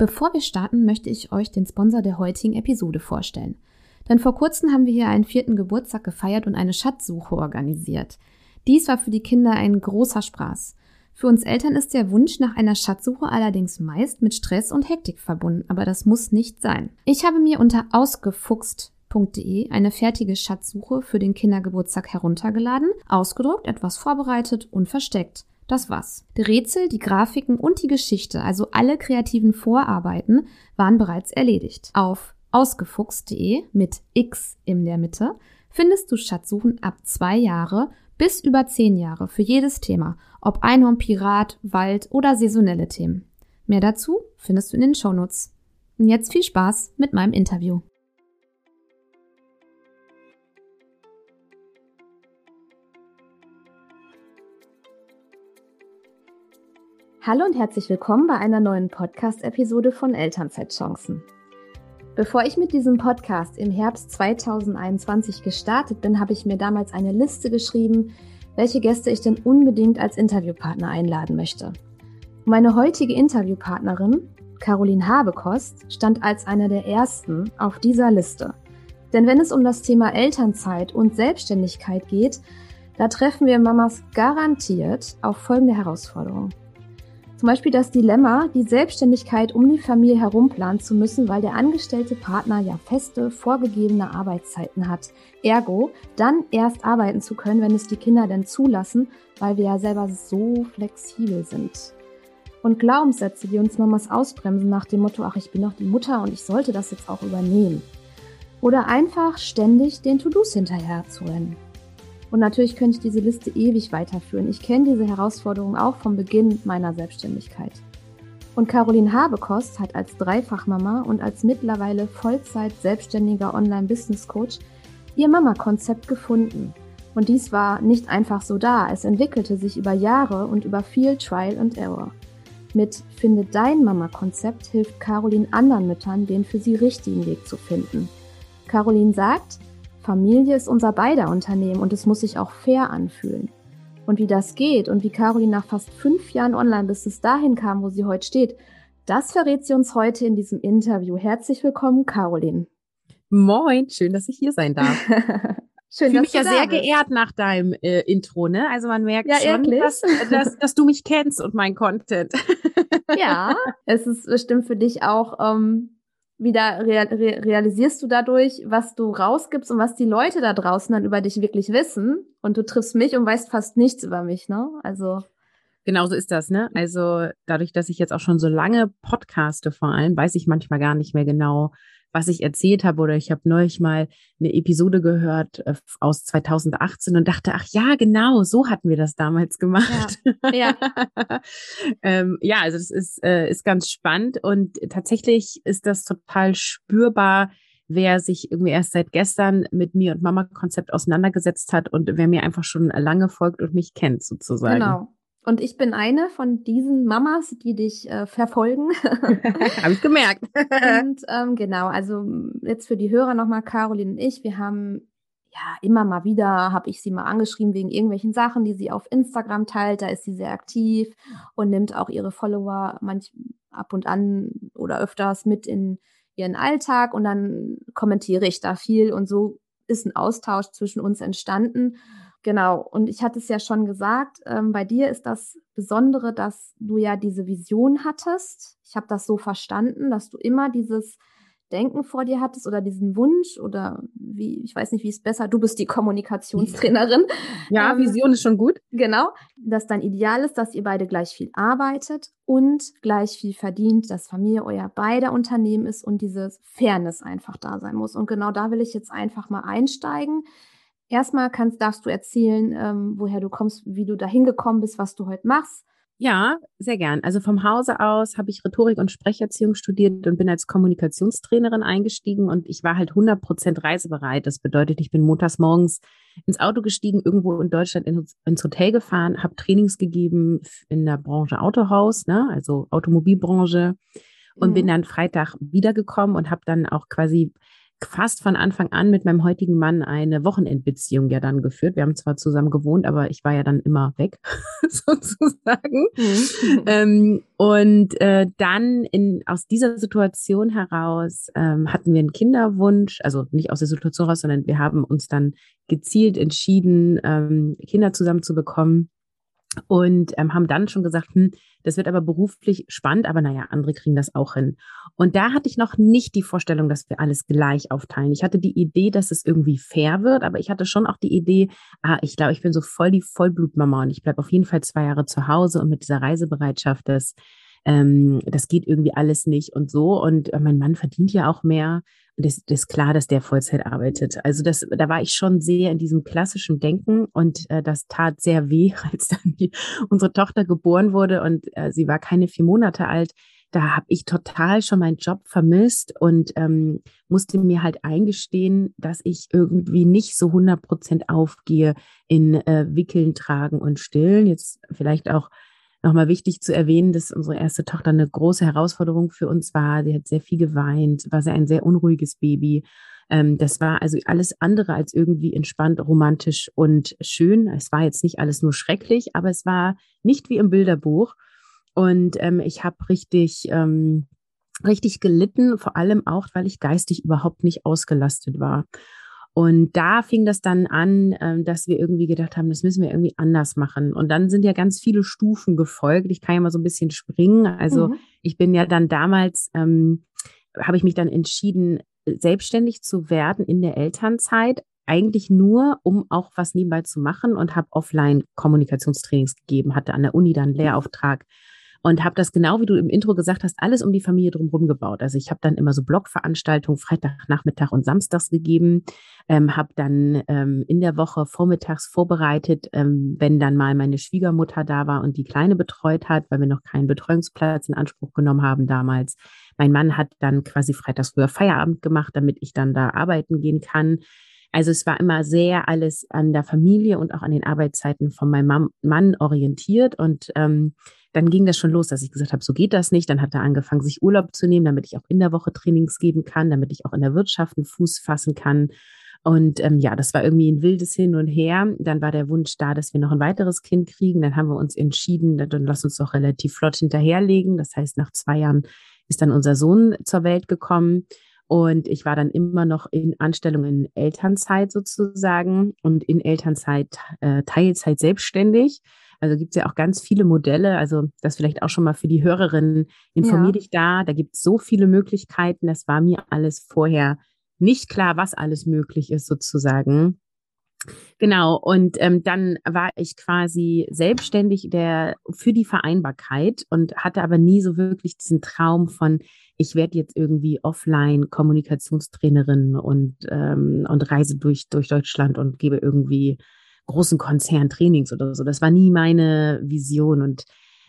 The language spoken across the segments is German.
Bevor wir starten, möchte ich euch den Sponsor der heutigen Episode vorstellen. Denn vor kurzem haben wir hier einen vierten Geburtstag gefeiert und eine Schatzsuche organisiert. Dies war für die Kinder ein großer Spaß. Für uns Eltern ist der Wunsch nach einer Schatzsuche allerdings meist mit Stress und Hektik verbunden, aber das muss nicht sein. Ich habe mir unter ausgefuchst.de eine fertige Schatzsuche für den Kindergeburtstag heruntergeladen, ausgedruckt, etwas vorbereitet und versteckt. Das war's. Die Rätsel, die Grafiken und die Geschichte, also alle kreativen Vorarbeiten, waren bereits erledigt. Auf ausgefuchst.de mit X in der Mitte findest du Schatzsuchen ab zwei Jahre bis über zehn Jahre für jedes Thema, ob Einhorn, Pirat, Wald oder saisonelle Themen. Mehr dazu findest du in den Shownotes. Und jetzt viel Spaß mit meinem Interview. Hallo und herzlich willkommen bei einer neuen Podcast-Episode von Elternzeitchancen. Bevor ich mit diesem Podcast im Herbst 2021 gestartet bin, habe ich mir damals eine Liste geschrieben, welche Gäste ich denn unbedingt als Interviewpartner einladen möchte. Meine heutige Interviewpartnerin, Caroline Habekost, stand als einer der ersten auf dieser Liste. Denn wenn es um das Thema Elternzeit und Selbstständigkeit geht, da treffen wir Mamas garantiert auf folgende Herausforderungen. Zum Beispiel das Dilemma, die Selbstständigkeit um die Familie herum planen zu müssen, weil der angestellte Partner ja feste, vorgegebene Arbeitszeiten hat. Ergo, dann erst arbeiten zu können, wenn es die Kinder denn zulassen, weil wir ja selber so flexibel sind. Und Glaubenssätze, die uns Mamas ausbremsen nach dem Motto, ach, ich bin doch die Mutter und ich sollte das jetzt auch übernehmen. Oder einfach ständig den To-Dos hinterher zu rennen. Und natürlich könnte ich diese Liste ewig weiterführen. Ich kenne diese Herausforderung auch vom Beginn meiner Selbstständigkeit. Und Caroline Habekost hat als Dreifachmama und als mittlerweile Vollzeit selbstständiger Online-Business-Coach ihr Mama-Konzept gefunden. Und dies war nicht einfach so da. Es entwickelte sich über Jahre und über viel Trial and Error. Mit Finde dein Mama-Konzept hilft Caroline anderen Müttern, den für sie richtigen Weg zu finden. Caroline sagt, Familie ist unser beider Unternehmen und es muss sich auch fair anfühlen. Und wie das geht und wie Caroline nach fast fünf Jahren Online-Business dahin kam, wo sie heute steht, das verrät sie uns heute in diesem Interview. Herzlich willkommen, Caroline. Moin, schön, dass ich hier sein darf. schön, ich fühle mich ja sehr bist. geehrt nach deinem äh, Intro, ne? Also man merkt ja, schon, dass, dass, dass, du mich kennst und mein Content. ja, es ist bestimmt für dich auch ähm, wieder real, realisierst du dadurch, was du rausgibst und was die Leute da draußen dann über dich wirklich wissen. Und du triffst mich und weißt fast nichts über mich, ne? Also. Genau so ist das, ne? Also dadurch, dass ich jetzt auch schon so lange podcaste vor allem, weiß ich manchmal gar nicht mehr genau, was ich erzählt habe. Oder ich habe neulich mal eine Episode gehört äh, aus 2018 und dachte, ach ja, genau, so hatten wir das damals gemacht. Ja, ja. ähm, ja also das ist, äh, ist ganz spannend und tatsächlich ist das total spürbar, wer sich irgendwie erst seit gestern mit mir und Mama-Konzept auseinandergesetzt hat und wer mir einfach schon lange folgt und mich kennt sozusagen. Genau. Und ich bin eine von diesen Mamas, die dich äh, verfolgen. Habe ich gemerkt. und ähm, genau, also jetzt für die Hörer nochmal, Caroline und ich, wir haben ja immer mal wieder, habe ich sie mal angeschrieben wegen irgendwelchen Sachen, die sie auf Instagram teilt. Da ist sie sehr aktiv und nimmt auch ihre Follower manch ab und an oder öfters mit in ihren Alltag und dann kommentiere ich da viel und so ist ein Austausch zwischen uns entstanden. Genau, und ich hatte es ja schon gesagt, ähm, bei dir ist das Besondere, dass du ja diese Vision hattest. Ich habe das so verstanden, dass du immer dieses Denken vor dir hattest oder diesen Wunsch oder wie, ich weiß nicht, wie es besser, du bist die Kommunikationstrainerin. Ja, ähm, Vision ist schon gut. Genau, dass dein Ideal ist, dass ihr beide gleich viel arbeitet und gleich viel verdient, dass Familie euer beider Unternehmen ist und diese Fairness einfach da sein muss. Und genau da will ich jetzt einfach mal einsteigen. Erstmal kannst, darfst du erzählen, ähm, woher du kommst, wie du da hingekommen bist, was du heute machst. Ja, sehr gern. Also vom Hause aus habe ich Rhetorik und Sprecherziehung studiert und bin als Kommunikationstrainerin eingestiegen und ich war halt 100 Prozent reisebereit. Das bedeutet, ich bin montags morgens ins Auto gestiegen, irgendwo in Deutschland ins Hotel gefahren, habe Trainings gegeben in der Branche Autohaus, ne, also Automobilbranche und mhm. bin dann Freitag wiedergekommen und habe dann auch quasi fast von Anfang an mit meinem heutigen Mann eine Wochenendbeziehung ja dann geführt. Wir haben zwar zusammen gewohnt, aber ich war ja dann immer weg, sozusagen. Mhm. Ähm, und äh, dann in, aus dieser Situation heraus ähm, hatten wir einen Kinderwunsch, also nicht aus der Situation heraus, sondern wir haben uns dann gezielt entschieden, ähm, Kinder zusammen zu bekommen und ähm, haben dann schon gesagt, hm, das wird aber beruflich spannend, aber naja, andere kriegen das auch hin. Und da hatte ich noch nicht die Vorstellung, dass wir alles gleich aufteilen. Ich hatte die Idee, dass es irgendwie fair wird, aber ich hatte schon auch die Idee, ah, ich glaube, ich bin so voll die Vollblutmama und ich bleibe auf jeden Fall zwei Jahre zu Hause und mit dieser Reisebereitschaft, das, ähm, das geht irgendwie alles nicht und so. Und äh, mein Mann verdient ja auch mehr. Und es ist klar, dass der Vollzeit arbeitet. Also das, da war ich schon sehr in diesem klassischen Denken und äh, das tat sehr weh, als dann die, unsere Tochter geboren wurde und äh, sie war keine vier Monate alt. Da habe ich total schon meinen Job vermisst und ähm, musste mir halt eingestehen, dass ich irgendwie nicht so 100 Prozent aufgehe in äh, Wickeln, Tragen und Stillen. Jetzt vielleicht auch nochmal wichtig zu erwähnen, dass unsere erste Tochter eine große Herausforderung für uns war. Sie hat sehr viel geweint, war sehr ein sehr unruhiges Baby. Ähm, das war also alles andere als irgendwie entspannt, romantisch und schön. Es war jetzt nicht alles nur schrecklich, aber es war nicht wie im Bilderbuch. Und ähm, ich habe richtig, ähm, richtig gelitten, vor allem auch, weil ich geistig überhaupt nicht ausgelastet war. Und da fing das dann an, ähm, dass wir irgendwie gedacht haben, das müssen wir irgendwie anders machen. Und dann sind ja ganz viele Stufen gefolgt. Ich kann ja mal so ein bisschen springen. Also mhm. ich bin ja dann damals, ähm, habe ich mich dann entschieden, selbstständig zu werden in der Elternzeit, eigentlich nur, um auch was nebenbei zu machen und habe offline Kommunikationstrainings gegeben, hatte an der Uni dann einen Lehrauftrag und habe das genau, wie du im Intro gesagt hast, alles um die Familie drumherum gebaut. Also ich habe dann immer so Blogveranstaltungen Freitag, Nachmittag und Samstags gegeben, ähm, habe dann ähm, in der Woche vormittags vorbereitet, ähm, wenn dann mal meine Schwiegermutter da war und die Kleine betreut hat, weil wir noch keinen Betreuungsplatz in Anspruch genommen haben damals. Mein Mann hat dann quasi freitags früher Feierabend gemacht, damit ich dann da arbeiten gehen kann. Also es war immer sehr alles an der Familie und auch an den Arbeitszeiten von meinem Mann orientiert und ähm, dann ging das schon los, dass ich gesagt habe, so geht das nicht. Dann hat er angefangen, sich Urlaub zu nehmen, damit ich auch in der Woche Trainings geben kann, damit ich auch in der Wirtschaft einen Fuß fassen kann. Und ähm, ja, das war irgendwie ein wildes Hin und Her. Dann war der Wunsch da, dass wir noch ein weiteres Kind kriegen. Dann haben wir uns entschieden, dann lass uns doch relativ flott hinterherlegen. Das heißt, nach zwei Jahren ist dann unser Sohn zur Welt gekommen. Und ich war dann immer noch in Anstellung in Elternzeit sozusagen und in Elternzeit äh, Teilzeit selbstständig. Also gibt es ja auch ganz viele Modelle. Also das vielleicht auch schon mal für die Hörerinnen. Informier ja. dich da. Da gibt es so viele Möglichkeiten. Das war mir alles vorher nicht klar, was alles möglich ist sozusagen. Genau, und ähm, dann war ich quasi selbstständig der, für die Vereinbarkeit und hatte aber nie so wirklich diesen Traum von, ich werde jetzt irgendwie offline Kommunikationstrainerin und, ähm, und reise durch, durch Deutschland und gebe irgendwie großen Konzern Trainings oder so. Das war nie meine Vision. Und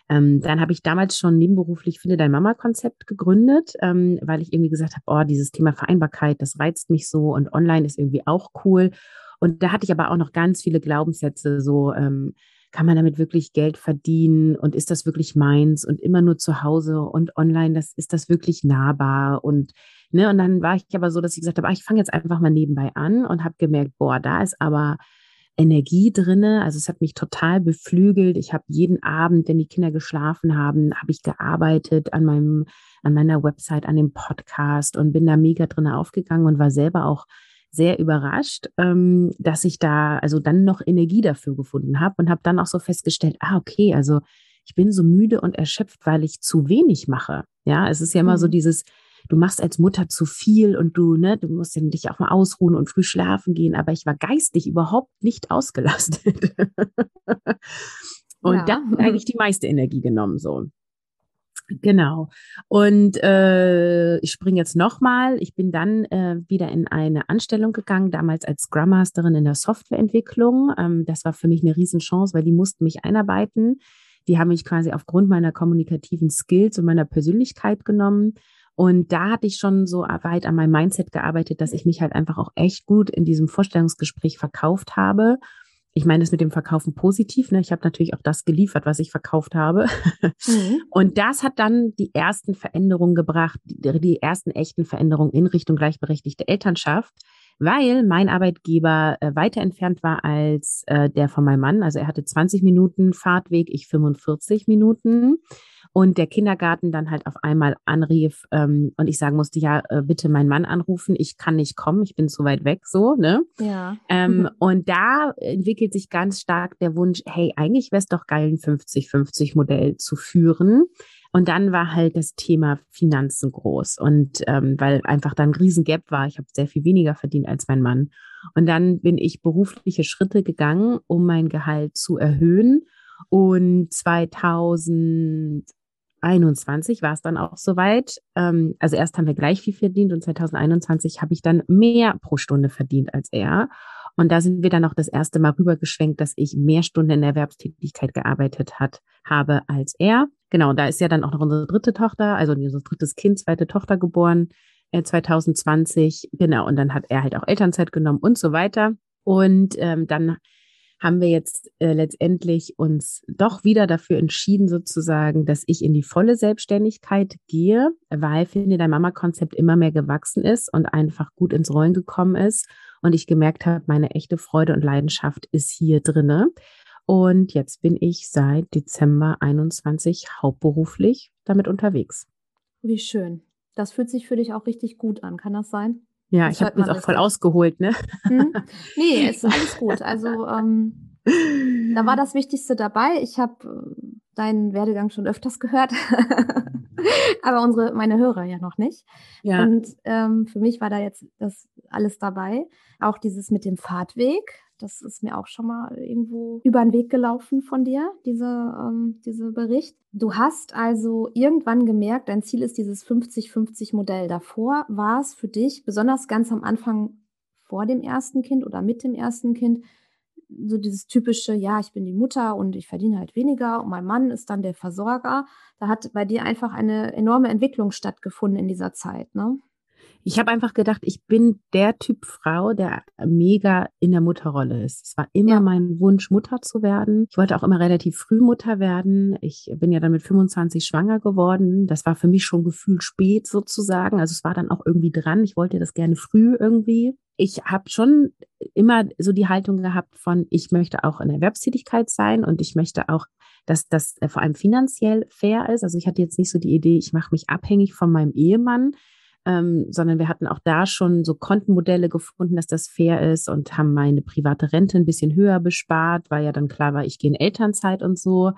ähm, dann habe ich damals schon nebenberuflich Finde dein Mama-Konzept gegründet, ähm, weil ich irgendwie gesagt habe, oh, dieses Thema Vereinbarkeit, das reizt mich so und online ist irgendwie auch cool. Und da hatte ich aber auch noch ganz viele Glaubenssätze, so ähm, kann man damit wirklich Geld verdienen und ist das wirklich meins und immer nur zu Hause und online, das ist das wirklich nahbar und ne, und dann war ich aber so, dass ich gesagt habe, ah, ich fange jetzt einfach mal nebenbei an und habe gemerkt, boah, da ist aber Energie drinne. Also es hat mich total beflügelt. Ich habe jeden Abend, wenn die Kinder geschlafen haben, habe ich gearbeitet an meinem, an meiner Website, an dem Podcast und bin da mega drinne aufgegangen und war selber auch sehr überrascht, ähm, dass ich da also dann noch Energie dafür gefunden habe und habe dann auch so festgestellt, ah, okay, also ich bin so müde und erschöpft, weil ich zu wenig mache. Ja, es ist ja immer so mhm. dieses, du machst als Mutter zu viel und du, ne, du musst ja dich auch mal ausruhen und früh schlafen gehen, aber ich war geistig überhaupt nicht ausgelastet. und ja. da hat eigentlich die meiste Energie genommen, so. Genau. Und äh, ich springe jetzt nochmal. Ich bin dann äh, wieder in eine Anstellung gegangen, damals als Scrum Masterin in der Softwareentwicklung. Ähm, das war für mich eine Riesenchance, weil die mussten mich einarbeiten. Die haben mich quasi aufgrund meiner kommunikativen Skills und meiner Persönlichkeit genommen und da hatte ich schon so weit an meinem Mindset gearbeitet, dass ich mich halt einfach auch echt gut in diesem Vorstellungsgespräch verkauft habe ich meine es mit dem Verkaufen positiv. Ne? Ich habe natürlich auch das geliefert, was ich verkauft habe. Mhm. Und das hat dann die ersten Veränderungen gebracht, die, die ersten echten Veränderungen in Richtung gleichberechtigte Elternschaft weil mein Arbeitgeber äh, weiter entfernt war als äh, der von meinem Mann. Also er hatte 20 Minuten Fahrtweg, ich 45 Minuten. Und der Kindergarten dann halt auf einmal anrief ähm, und ich sagen musste, ja, äh, bitte meinen Mann anrufen, ich kann nicht kommen, ich bin zu weit weg, so, ne? Ja. Ähm, und da entwickelt sich ganz stark der Wunsch, hey, eigentlich wäre es doch geil, ein 50-50-Modell zu führen. Und dann war halt das Thema Finanzen groß. Und ähm, weil einfach dann ein Riesengap war, ich habe sehr viel weniger verdient als mein Mann. Und dann bin ich berufliche Schritte gegangen, um mein Gehalt zu erhöhen. Und 2021 war es dann auch soweit. Ähm, also erst haben wir gleich viel verdient und 2021 habe ich dann mehr pro Stunde verdient als er. Und da sind wir dann auch das erste Mal rübergeschwenkt, dass ich mehr Stunden in der Erwerbstätigkeit gearbeitet hat, habe als er. Genau, da ist ja dann auch noch unsere dritte Tochter, also unser drittes Kind, zweite Tochter geboren, äh, 2020. Genau, und dann hat er halt auch Elternzeit genommen und so weiter. Und ähm, dann haben wir jetzt äh, letztendlich uns doch wieder dafür entschieden, sozusagen, dass ich in die volle Selbstständigkeit gehe, weil finde dein Mama-Konzept immer mehr gewachsen ist und einfach gut ins Rollen gekommen ist und ich gemerkt habe, meine echte Freude und Leidenschaft ist hier drinne. Und jetzt bin ich seit Dezember 21 hauptberuflich damit unterwegs. Wie schön. Das fühlt sich für dich auch richtig gut an, kann das sein? Ja, das ich habe jetzt auch voll ausgeholt, ne? Hm? Nee, ist alles gut. Also ähm, da war das Wichtigste dabei. Ich habe äh, deinen Werdegang schon öfters gehört, aber unsere meine Hörer ja noch nicht. Ja. Und ähm, für mich war da jetzt das alles dabei. Auch dieses mit dem Fahrtweg, das ist mir auch schon mal irgendwo über den Weg gelaufen von dir, diese, ähm, diese Bericht. Du hast also irgendwann gemerkt, dein Ziel ist dieses 50-50-Modell. Davor war es für dich, besonders ganz am Anfang vor dem ersten Kind oder mit dem ersten Kind, so dieses typische, ja, ich bin die Mutter und ich verdiene halt weniger und mein Mann ist dann der Versorger. Da hat bei dir einfach eine enorme Entwicklung stattgefunden in dieser Zeit, ne? Ich habe einfach gedacht, ich bin der Typ Frau, der mega in der Mutterrolle ist. Es war immer ja. mein Wunsch, Mutter zu werden. Ich wollte auch immer relativ früh Mutter werden. Ich bin ja dann mit 25 schwanger geworden. Das war für mich schon gefühlt spät sozusagen. Also es war dann auch irgendwie dran. Ich wollte das gerne früh irgendwie. Ich habe schon immer so die Haltung gehabt von, ich möchte auch in Erwerbstätigkeit sein und ich möchte auch dass das äh, vor allem finanziell fair ist. Also ich hatte jetzt nicht so die Idee, ich mache mich abhängig von meinem Ehemann, ähm, sondern wir hatten auch da schon so Kontenmodelle gefunden, dass das fair ist und haben meine private Rente ein bisschen höher bespart, weil ja dann klar war, ich gehe in Elternzeit und so.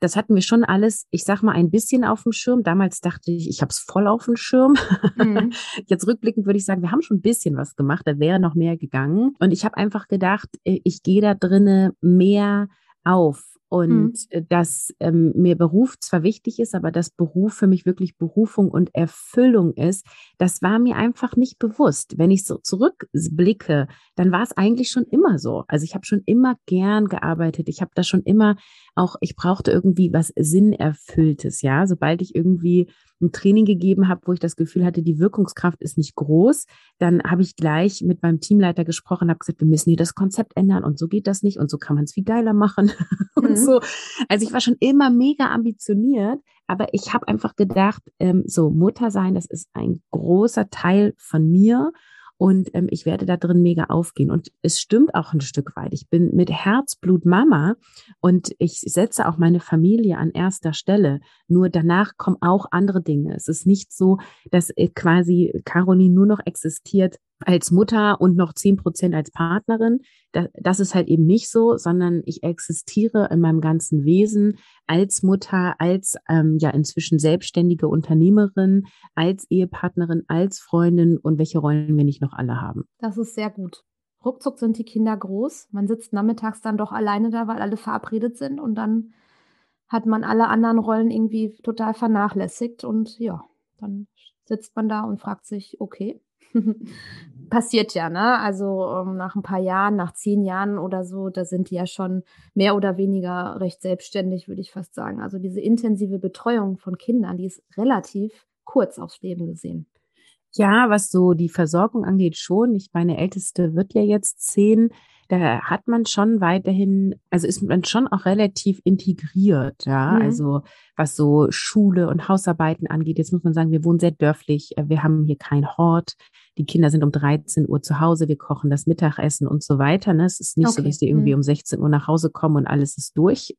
Das hatten wir schon alles, ich sag mal, ein bisschen auf dem Schirm. Damals dachte ich, ich habe es voll auf dem Schirm. Mhm. Jetzt rückblickend würde ich sagen, wir haben schon ein bisschen was gemacht, da wäre noch mehr gegangen. Und ich habe einfach gedacht, äh, ich gehe da drinnen mehr auf und mhm. dass ähm, mir Beruf zwar wichtig ist, aber dass Beruf für mich wirklich Berufung und Erfüllung ist, das war mir einfach nicht bewusst. Wenn ich so zurückblicke, dann war es eigentlich schon immer so. Also ich habe schon immer gern gearbeitet. Ich habe da schon immer auch, ich brauchte irgendwie was Sinnerfülltes, ja. Sobald ich irgendwie ein Training gegeben habe, wo ich das Gefühl hatte, die Wirkungskraft ist nicht groß, dann habe ich gleich mit meinem Teamleiter gesprochen, habe gesagt, wir müssen hier das Konzept ändern und so geht das nicht und so kann man es viel geiler machen und mhm. so. Also ich war schon immer mega ambitioniert, aber ich habe einfach gedacht, ähm, so Mutter sein, das ist ein großer Teil von mir und ähm, ich werde da drin mega aufgehen. Und es stimmt auch ein Stück weit. Ich bin mit Herzblut Mama und ich setze auch meine Familie an erster Stelle. Nur danach kommen auch andere Dinge. Es ist nicht so, dass äh, quasi Caroline nur noch existiert als Mutter und noch zehn Prozent als Partnerin. Das, das ist halt eben nicht so, sondern ich existiere in meinem ganzen Wesen als Mutter, als ähm, ja inzwischen selbstständige Unternehmerin, als Ehepartnerin, als Freundin und welche Rollen wir nicht noch alle haben. Das ist sehr gut. Ruckzuck sind die Kinder groß. Man sitzt nachmittags dann doch alleine da, weil alle verabredet sind und dann hat man alle anderen Rollen irgendwie total vernachlässigt und ja, dann sitzt man da und fragt sich, okay, passiert ja, ne? Also ähm, nach ein paar Jahren, nach zehn Jahren oder so, da sind die ja schon mehr oder weniger recht selbstständig, würde ich fast sagen. Also diese intensive Betreuung von Kindern, die ist relativ kurz aufs Leben gesehen. Ja, was so die Versorgung angeht, schon. Ich meine, Älteste wird ja jetzt zehn. da hat man schon weiterhin, also ist man schon auch relativ integriert, ja. Mhm. Also was so Schule und Hausarbeiten angeht, jetzt muss man sagen, wir wohnen sehr dörflich, wir haben hier kein Hort. Die Kinder sind um 13 Uhr zu Hause, wir kochen das Mittagessen und so weiter. Ne? Es ist nicht okay. so, dass die irgendwie mhm. um 16 Uhr nach Hause kommen und alles ist durch.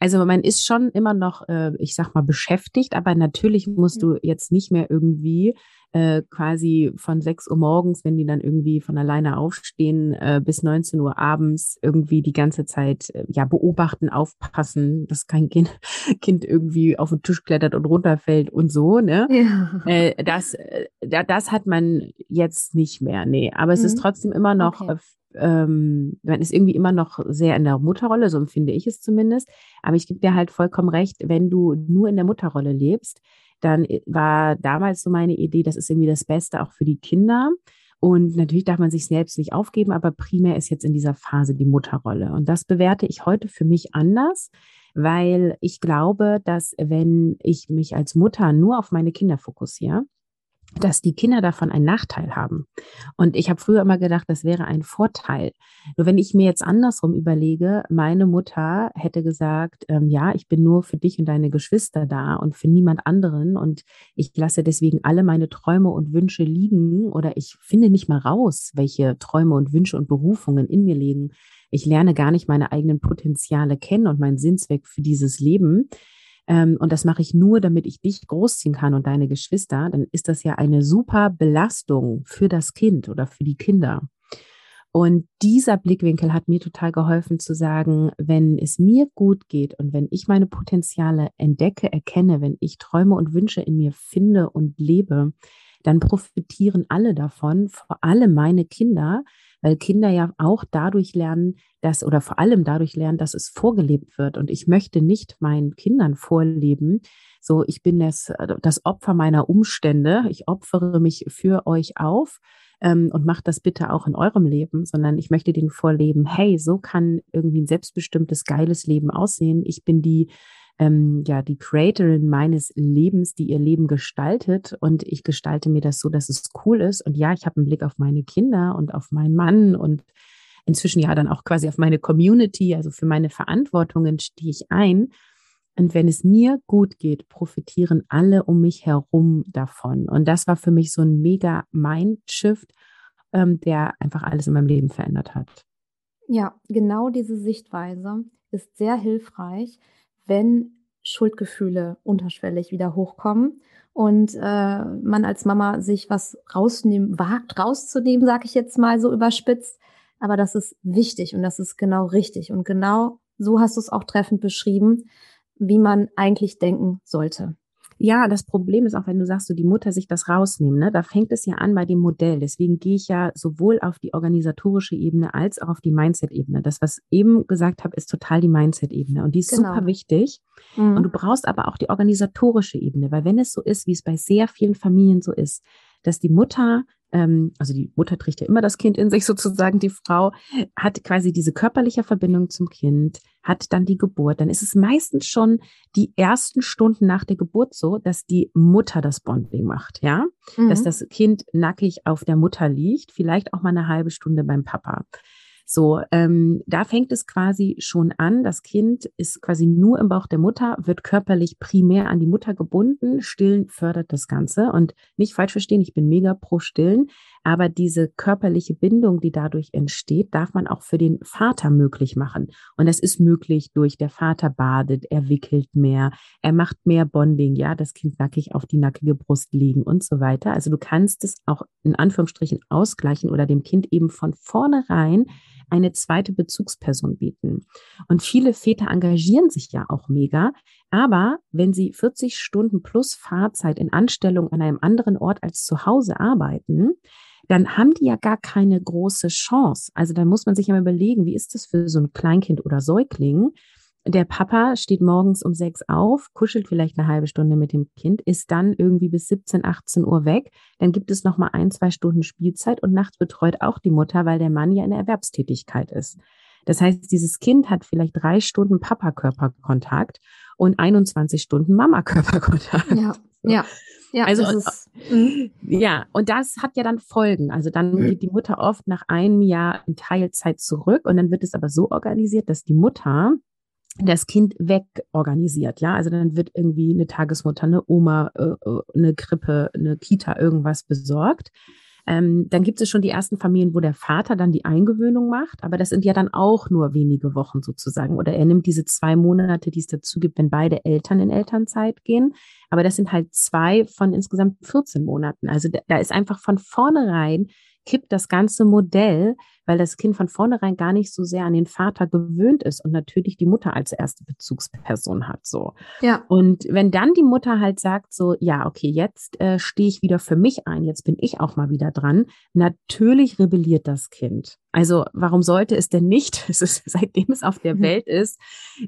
Also man ist schon immer noch, äh, ich sag mal, beschäftigt, aber natürlich musst du jetzt nicht mehr irgendwie äh, quasi von 6 Uhr morgens, wenn die dann irgendwie von alleine aufstehen, äh, bis 19 Uhr abends irgendwie die ganze Zeit äh, ja beobachten, aufpassen, dass kein Kind, kind irgendwie auf den Tisch klettert und runterfällt und so, ne? Ja. Äh, das, äh, das hat man jetzt nicht mehr, nee. Aber es mhm. ist trotzdem immer noch okay ähm, man ist irgendwie immer noch sehr in der Mutterrolle, so empfinde ich es zumindest. Aber ich gebe dir halt vollkommen recht, wenn du nur in der Mutterrolle lebst, dann äh, war damals so meine Idee, das ist irgendwie das Beste auch für die Kinder. Und natürlich darf man sich selbst nicht aufgeben, aber primär ist jetzt in dieser Phase die Mutterrolle. Und das bewerte ich heute für mich anders, weil ich glaube, dass wenn ich mich als Mutter nur auf meine Kinder fokussiere, dass die Kinder davon einen Nachteil haben. Und ich habe früher immer gedacht, das wäre ein Vorteil. Nur wenn ich mir jetzt andersrum überlege, meine Mutter hätte gesagt, ähm, ja, ich bin nur für dich und deine Geschwister da und für niemand anderen und ich lasse deswegen alle meine Träume und Wünsche liegen oder ich finde nicht mal raus, welche Träume und Wünsche und Berufungen in mir liegen. Ich lerne gar nicht meine eigenen Potenziale kennen und meinen Sinnzweck für dieses Leben ähm, und das mache ich nur, damit ich dich großziehen kann und deine Geschwister, dann ist das ja eine super Belastung für das Kind oder für die Kinder. Und dieser Blickwinkel hat mir total geholfen zu sagen, wenn es mir gut geht und wenn ich meine Potenziale entdecke, erkenne, wenn ich Träume und Wünsche in mir finde und lebe, dann profitieren alle davon, vor allem meine Kinder, weil Kinder ja auch dadurch lernen, dass oder vor allem dadurch lernen, dass es vorgelebt wird. Und ich möchte nicht meinen Kindern vorleben, so ich bin das, das Opfer meiner Umstände, ich opfere mich für euch auf ähm, und macht das bitte auch in eurem Leben, sondern ich möchte denen vorleben, hey, so kann irgendwie ein selbstbestimmtes, geiles Leben aussehen. Ich bin die ähm, ja die Creatorin meines Lebens, die ihr Leben gestaltet und ich gestalte mir das so, dass es cool ist. Und ja, ich habe einen Blick auf meine Kinder und auf meinen Mann und inzwischen ja dann auch quasi auf meine Community, also für meine Verantwortungen stehe ich ein. Und wenn es mir gut geht, profitieren alle um mich herum davon. Und das war für mich so ein mega Mindshift, ähm, der einfach alles in meinem Leben verändert hat. Ja, genau diese Sichtweise ist sehr hilfreich, wenn Schuldgefühle unterschwellig wieder hochkommen und äh, man als Mama sich was rausnehmen, wagt rauszunehmen, sage ich jetzt mal so überspitzt. Aber das ist wichtig und das ist genau richtig. Und genau so hast du es auch treffend beschrieben, wie man eigentlich denken sollte. Ja, das Problem ist auch, wenn du sagst, so die Mutter sich das rausnehmen, ne, da fängt es ja an bei dem Modell. Deswegen gehe ich ja sowohl auf die organisatorische Ebene als auch auf die Mindset-Ebene. Das, was eben gesagt habe, ist total die Mindset-Ebene und die ist genau. super wichtig. Mhm. Und du brauchst aber auch die organisatorische Ebene, weil wenn es so ist, wie es bei sehr vielen Familien so ist, dass die Mutter ähm, also die Mutter trägt ja immer das Kind in sich sozusagen, die Frau hat quasi diese körperliche Verbindung zum Kind, hat dann die Geburt, dann ist es meistens schon die ersten Stunden nach der Geburt so, dass die Mutter das Bonding macht, ja, mhm. dass das Kind nackig auf der Mutter liegt, vielleicht auch mal eine halbe Stunde beim Papa. So, ähm, da fängt es quasi schon an. Das Kind ist quasi nur im Bauch der Mutter, wird körperlich primär an die Mutter gebunden. Stillen fördert das Ganze. Und nicht falsch verstehen, ich bin mega pro Stillen. Aber diese körperliche Bindung, die dadurch entsteht, darf man auch für den Vater möglich machen. Und das ist möglich durch der Vater badet, er wickelt mehr, er macht mehr Bonding, ja, das Kind nackig auf die nackige Brust liegen und so weiter. Also du kannst es auch in Anführungsstrichen ausgleichen oder dem Kind eben von vornherein eine zweite Bezugsperson bieten. Und viele Väter engagieren sich ja auch mega, aber wenn sie 40 Stunden plus Fahrzeit in Anstellung an einem anderen Ort als zu Hause arbeiten, dann haben die ja gar keine große Chance. Also dann muss man sich ja mal überlegen, wie ist das für so ein Kleinkind oder Säugling? Der Papa steht morgens um sechs auf, kuschelt vielleicht eine halbe Stunde mit dem Kind, ist dann irgendwie bis 17, 18 Uhr weg. Dann gibt es noch mal ein, zwei Stunden Spielzeit und nachts betreut auch die Mutter, weil der Mann ja in der Erwerbstätigkeit ist. Das heißt, dieses Kind hat vielleicht drei Stunden Papa-Körperkontakt und 21 Stunden Mama-Körperkontakt. Ja, ja. Ja, also ist, mhm. ja, und das hat ja dann Folgen. Also dann geht die Mutter oft nach einem Jahr in Teilzeit zurück und dann wird es aber so organisiert, dass die Mutter das Kind wegorganisiert, ja. Also dann wird irgendwie eine Tagesmutter, eine Oma, äh, äh, eine Krippe, eine Kita, irgendwas besorgt. Ähm, dann gibt es schon die ersten Familien, wo der Vater dann die Eingewöhnung macht, aber das sind ja dann auch nur wenige Wochen sozusagen. Oder er nimmt diese zwei Monate, die es dazu gibt, wenn beide Eltern in Elternzeit gehen. Aber das sind halt zwei von insgesamt 14 Monaten. Also da, da ist einfach von vornherein kippt das ganze Modell, weil das Kind von vornherein gar nicht so sehr an den Vater gewöhnt ist und natürlich die Mutter als erste Bezugsperson hat. So. Ja. Und wenn dann die Mutter halt sagt, so, ja, okay, jetzt äh, stehe ich wieder für mich ein, jetzt bin ich auch mal wieder dran, natürlich rebelliert das Kind. Also warum sollte es denn nicht? Es ist, seitdem es auf der mhm. Welt ist,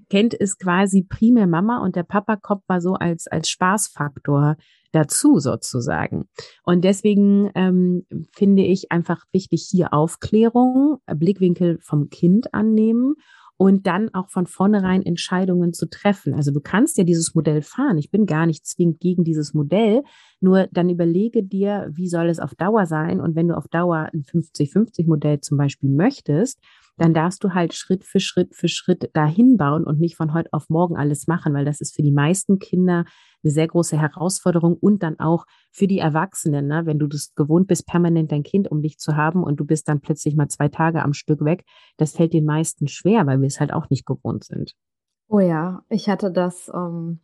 kennt es quasi primär Mama und der Papa kommt mal so als, als Spaßfaktor dazu sozusagen. Und deswegen ähm, finde ich einfach wichtig, hier Aufklärung, Blickwinkel vom Kind annehmen und dann auch von vornherein Entscheidungen zu treffen. Also du kannst ja dieses Modell fahren. Ich bin gar nicht zwingend gegen dieses Modell. Nur dann überlege dir, wie soll es auf Dauer sein? Und wenn du auf Dauer ein 50-50 Modell zum Beispiel möchtest, dann darfst du halt Schritt für Schritt für Schritt dahin bauen und nicht von heute auf morgen alles machen, weil das ist für die meisten Kinder eine sehr große Herausforderung und dann auch für die Erwachsenen, ne? wenn du das gewohnt bist, permanent dein Kind um dich zu haben und du bist dann plötzlich mal zwei Tage am Stück weg, das fällt den meisten schwer, weil wir es halt auch nicht gewohnt sind. Oh ja, ich hatte das, ähm,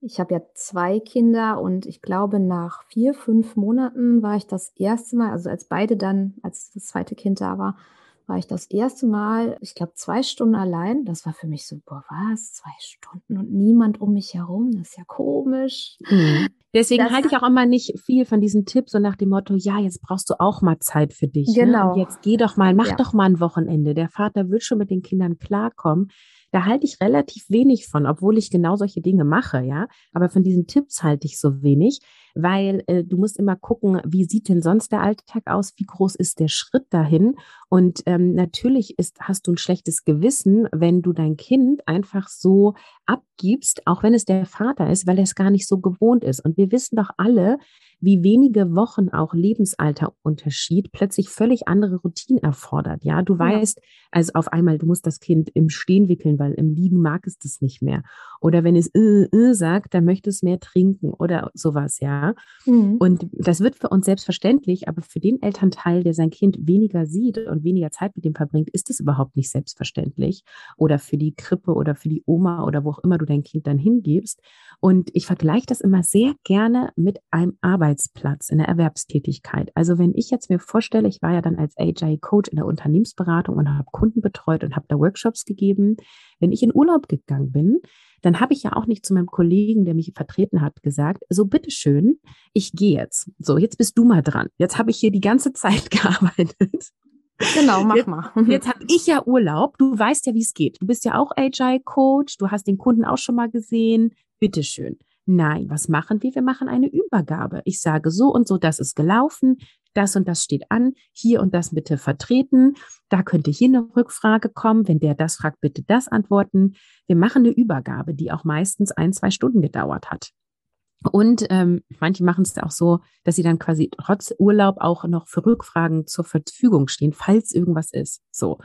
ich habe ja zwei Kinder und ich glaube, nach vier, fünf Monaten war ich das erste Mal, also als beide dann, als das zweite Kind da war, war ich das erste Mal, ich glaube, zwei Stunden allein. Das war für mich so, boah, was? Zwei Stunden und niemand um mich herum? Das ist ja komisch. Mhm. Deswegen das halte ich auch immer nicht viel von diesen Tipps so nach dem Motto, ja, jetzt brauchst du auch mal Zeit für dich. Genau. Ne? jetzt geh doch mal, mach ja. doch mal ein Wochenende. Der Vater wird schon mit den Kindern klarkommen. Da halte ich relativ wenig von, obwohl ich genau solche Dinge mache, ja. Aber von diesen Tipps halte ich so wenig, weil äh, du musst immer gucken, wie sieht denn sonst der Alltag aus? Wie groß ist der Schritt dahin? Und ähm, natürlich ist, hast du ein schlechtes Gewissen, wenn du dein Kind einfach so abgibst, auch wenn es der Vater ist, weil er es gar nicht so gewohnt ist. Und wir wissen doch alle, wie wenige Wochen auch Lebensalterunterschied plötzlich völlig andere Routinen erfordert. Ja, du weißt, also auf einmal, du musst das Kind im Stehen wickeln, weil im Liegen mag es das nicht mehr. Oder wenn es äh, äh sagt, dann möchte es mehr trinken oder sowas, ja. Mhm. Und das wird für uns selbstverständlich, aber für den Elternteil, der sein Kind weniger sieht und weniger Zeit mit ihm verbringt, ist es überhaupt nicht selbstverständlich. Oder für die Krippe oder für die Oma oder wo auch immer du dein Kind dann hingibst. Und ich vergleiche das immer sehr gerne mit einem Arbeitsplatz in der Erwerbstätigkeit. Also wenn ich jetzt mir vorstelle, ich war ja dann als AJ-Coach in der Unternehmensberatung und habe Kunden betreut und habe da Workshops gegeben. Wenn ich in Urlaub gegangen bin, dann habe ich ja auch nicht zu meinem Kollegen, der mich vertreten hat, gesagt, so bitteschön, ich gehe jetzt. So, jetzt bist du mal dran. Jetzt habe ich hier die ganze Zeit gearbeitet. Genau, mach jetzt, mal. Jetzt habe ich ja Urlaub. Du weißt ja, wie es geht. Du bist ja auch Agile-Coach. Du hast den Kunden auch schon mal gesehen. Bitteschön. Nein, was machen wir? Wir machen eine Übergabe. Ich sage so und so, das ist gelaufen, das und das steht an, hier und das bitte vertreten. Da könnte hier eine Rückfrage kommen. Wenn der das fragt, bitte das antworten. Wir machen eine Übergabe, die auch meistens ein, zwei Stunden gedauert hat. Und ähm, manche machen es auch so, dass sie dann quasi trotz Urlaub auch noch für Rückfragen zur Verfügung stehen, falls irgendwas ist. So.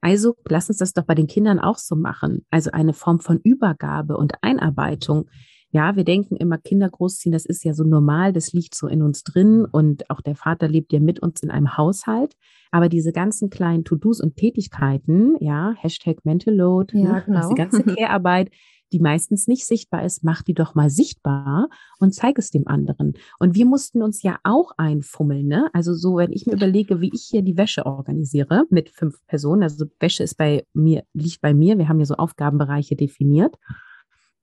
Also lass uns das doch bei den Kindern auch so machen. Also eine Form von Übergabe und Einarbeitung. Ja, wir denken immer, Kinder großziehen, das ist ja so normal, das liegt so in uns drin und auch der Vater lebt ja mit uns in einem Haushalt. Aber diese ganzen kleinen To-Dos und Tätigkeiten, ja, Hashtag Mental Load, ja, ne, genau. die ganze Care-Arbeit, die meistens nicht sichtbar ist, mach die doch mal sichtbar und zeig es dem anderen. Und wir mussten uns ja auch einfummeln, ne? Also so, wenn ich mir überlege, wie ich hier die Wäsche organisiere mit fünf Personen, also Wäsche ist bei mir, liegt bei mir, wir haben ja so Aufgabenbereiche definiert.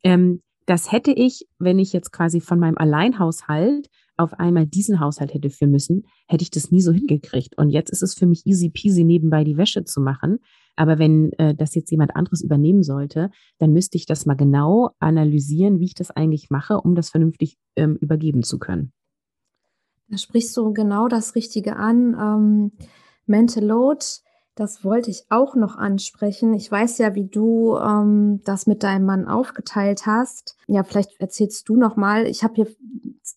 Ähm, das hätte ich, wenn ich jetzt quasi von meinem Alleinhaushalt auf einmal diesen Haushalt hätte führen müssen, hätte ich das nie so hingekriegt. Und jetzt ist es für mich easy peasy, nebenbei die Wäsche zu machen. Aber wenn äh, das jetzt jemand anderes übernehmen sollte, dann müsste ich das mal genau analysieren, wie ich das eigentlich mache, um das vernünftig ähm, übergeben zu können. Da sprichst du genau das Richtige an. Ähm, Mental Load, Das wollte ich auch noch ansprechen. Ich weiß ja, wie du ähm, das mit deinem Mann aufgeteilt hast. Ja, vielleicht erzählst du noch mal. Ich habe hier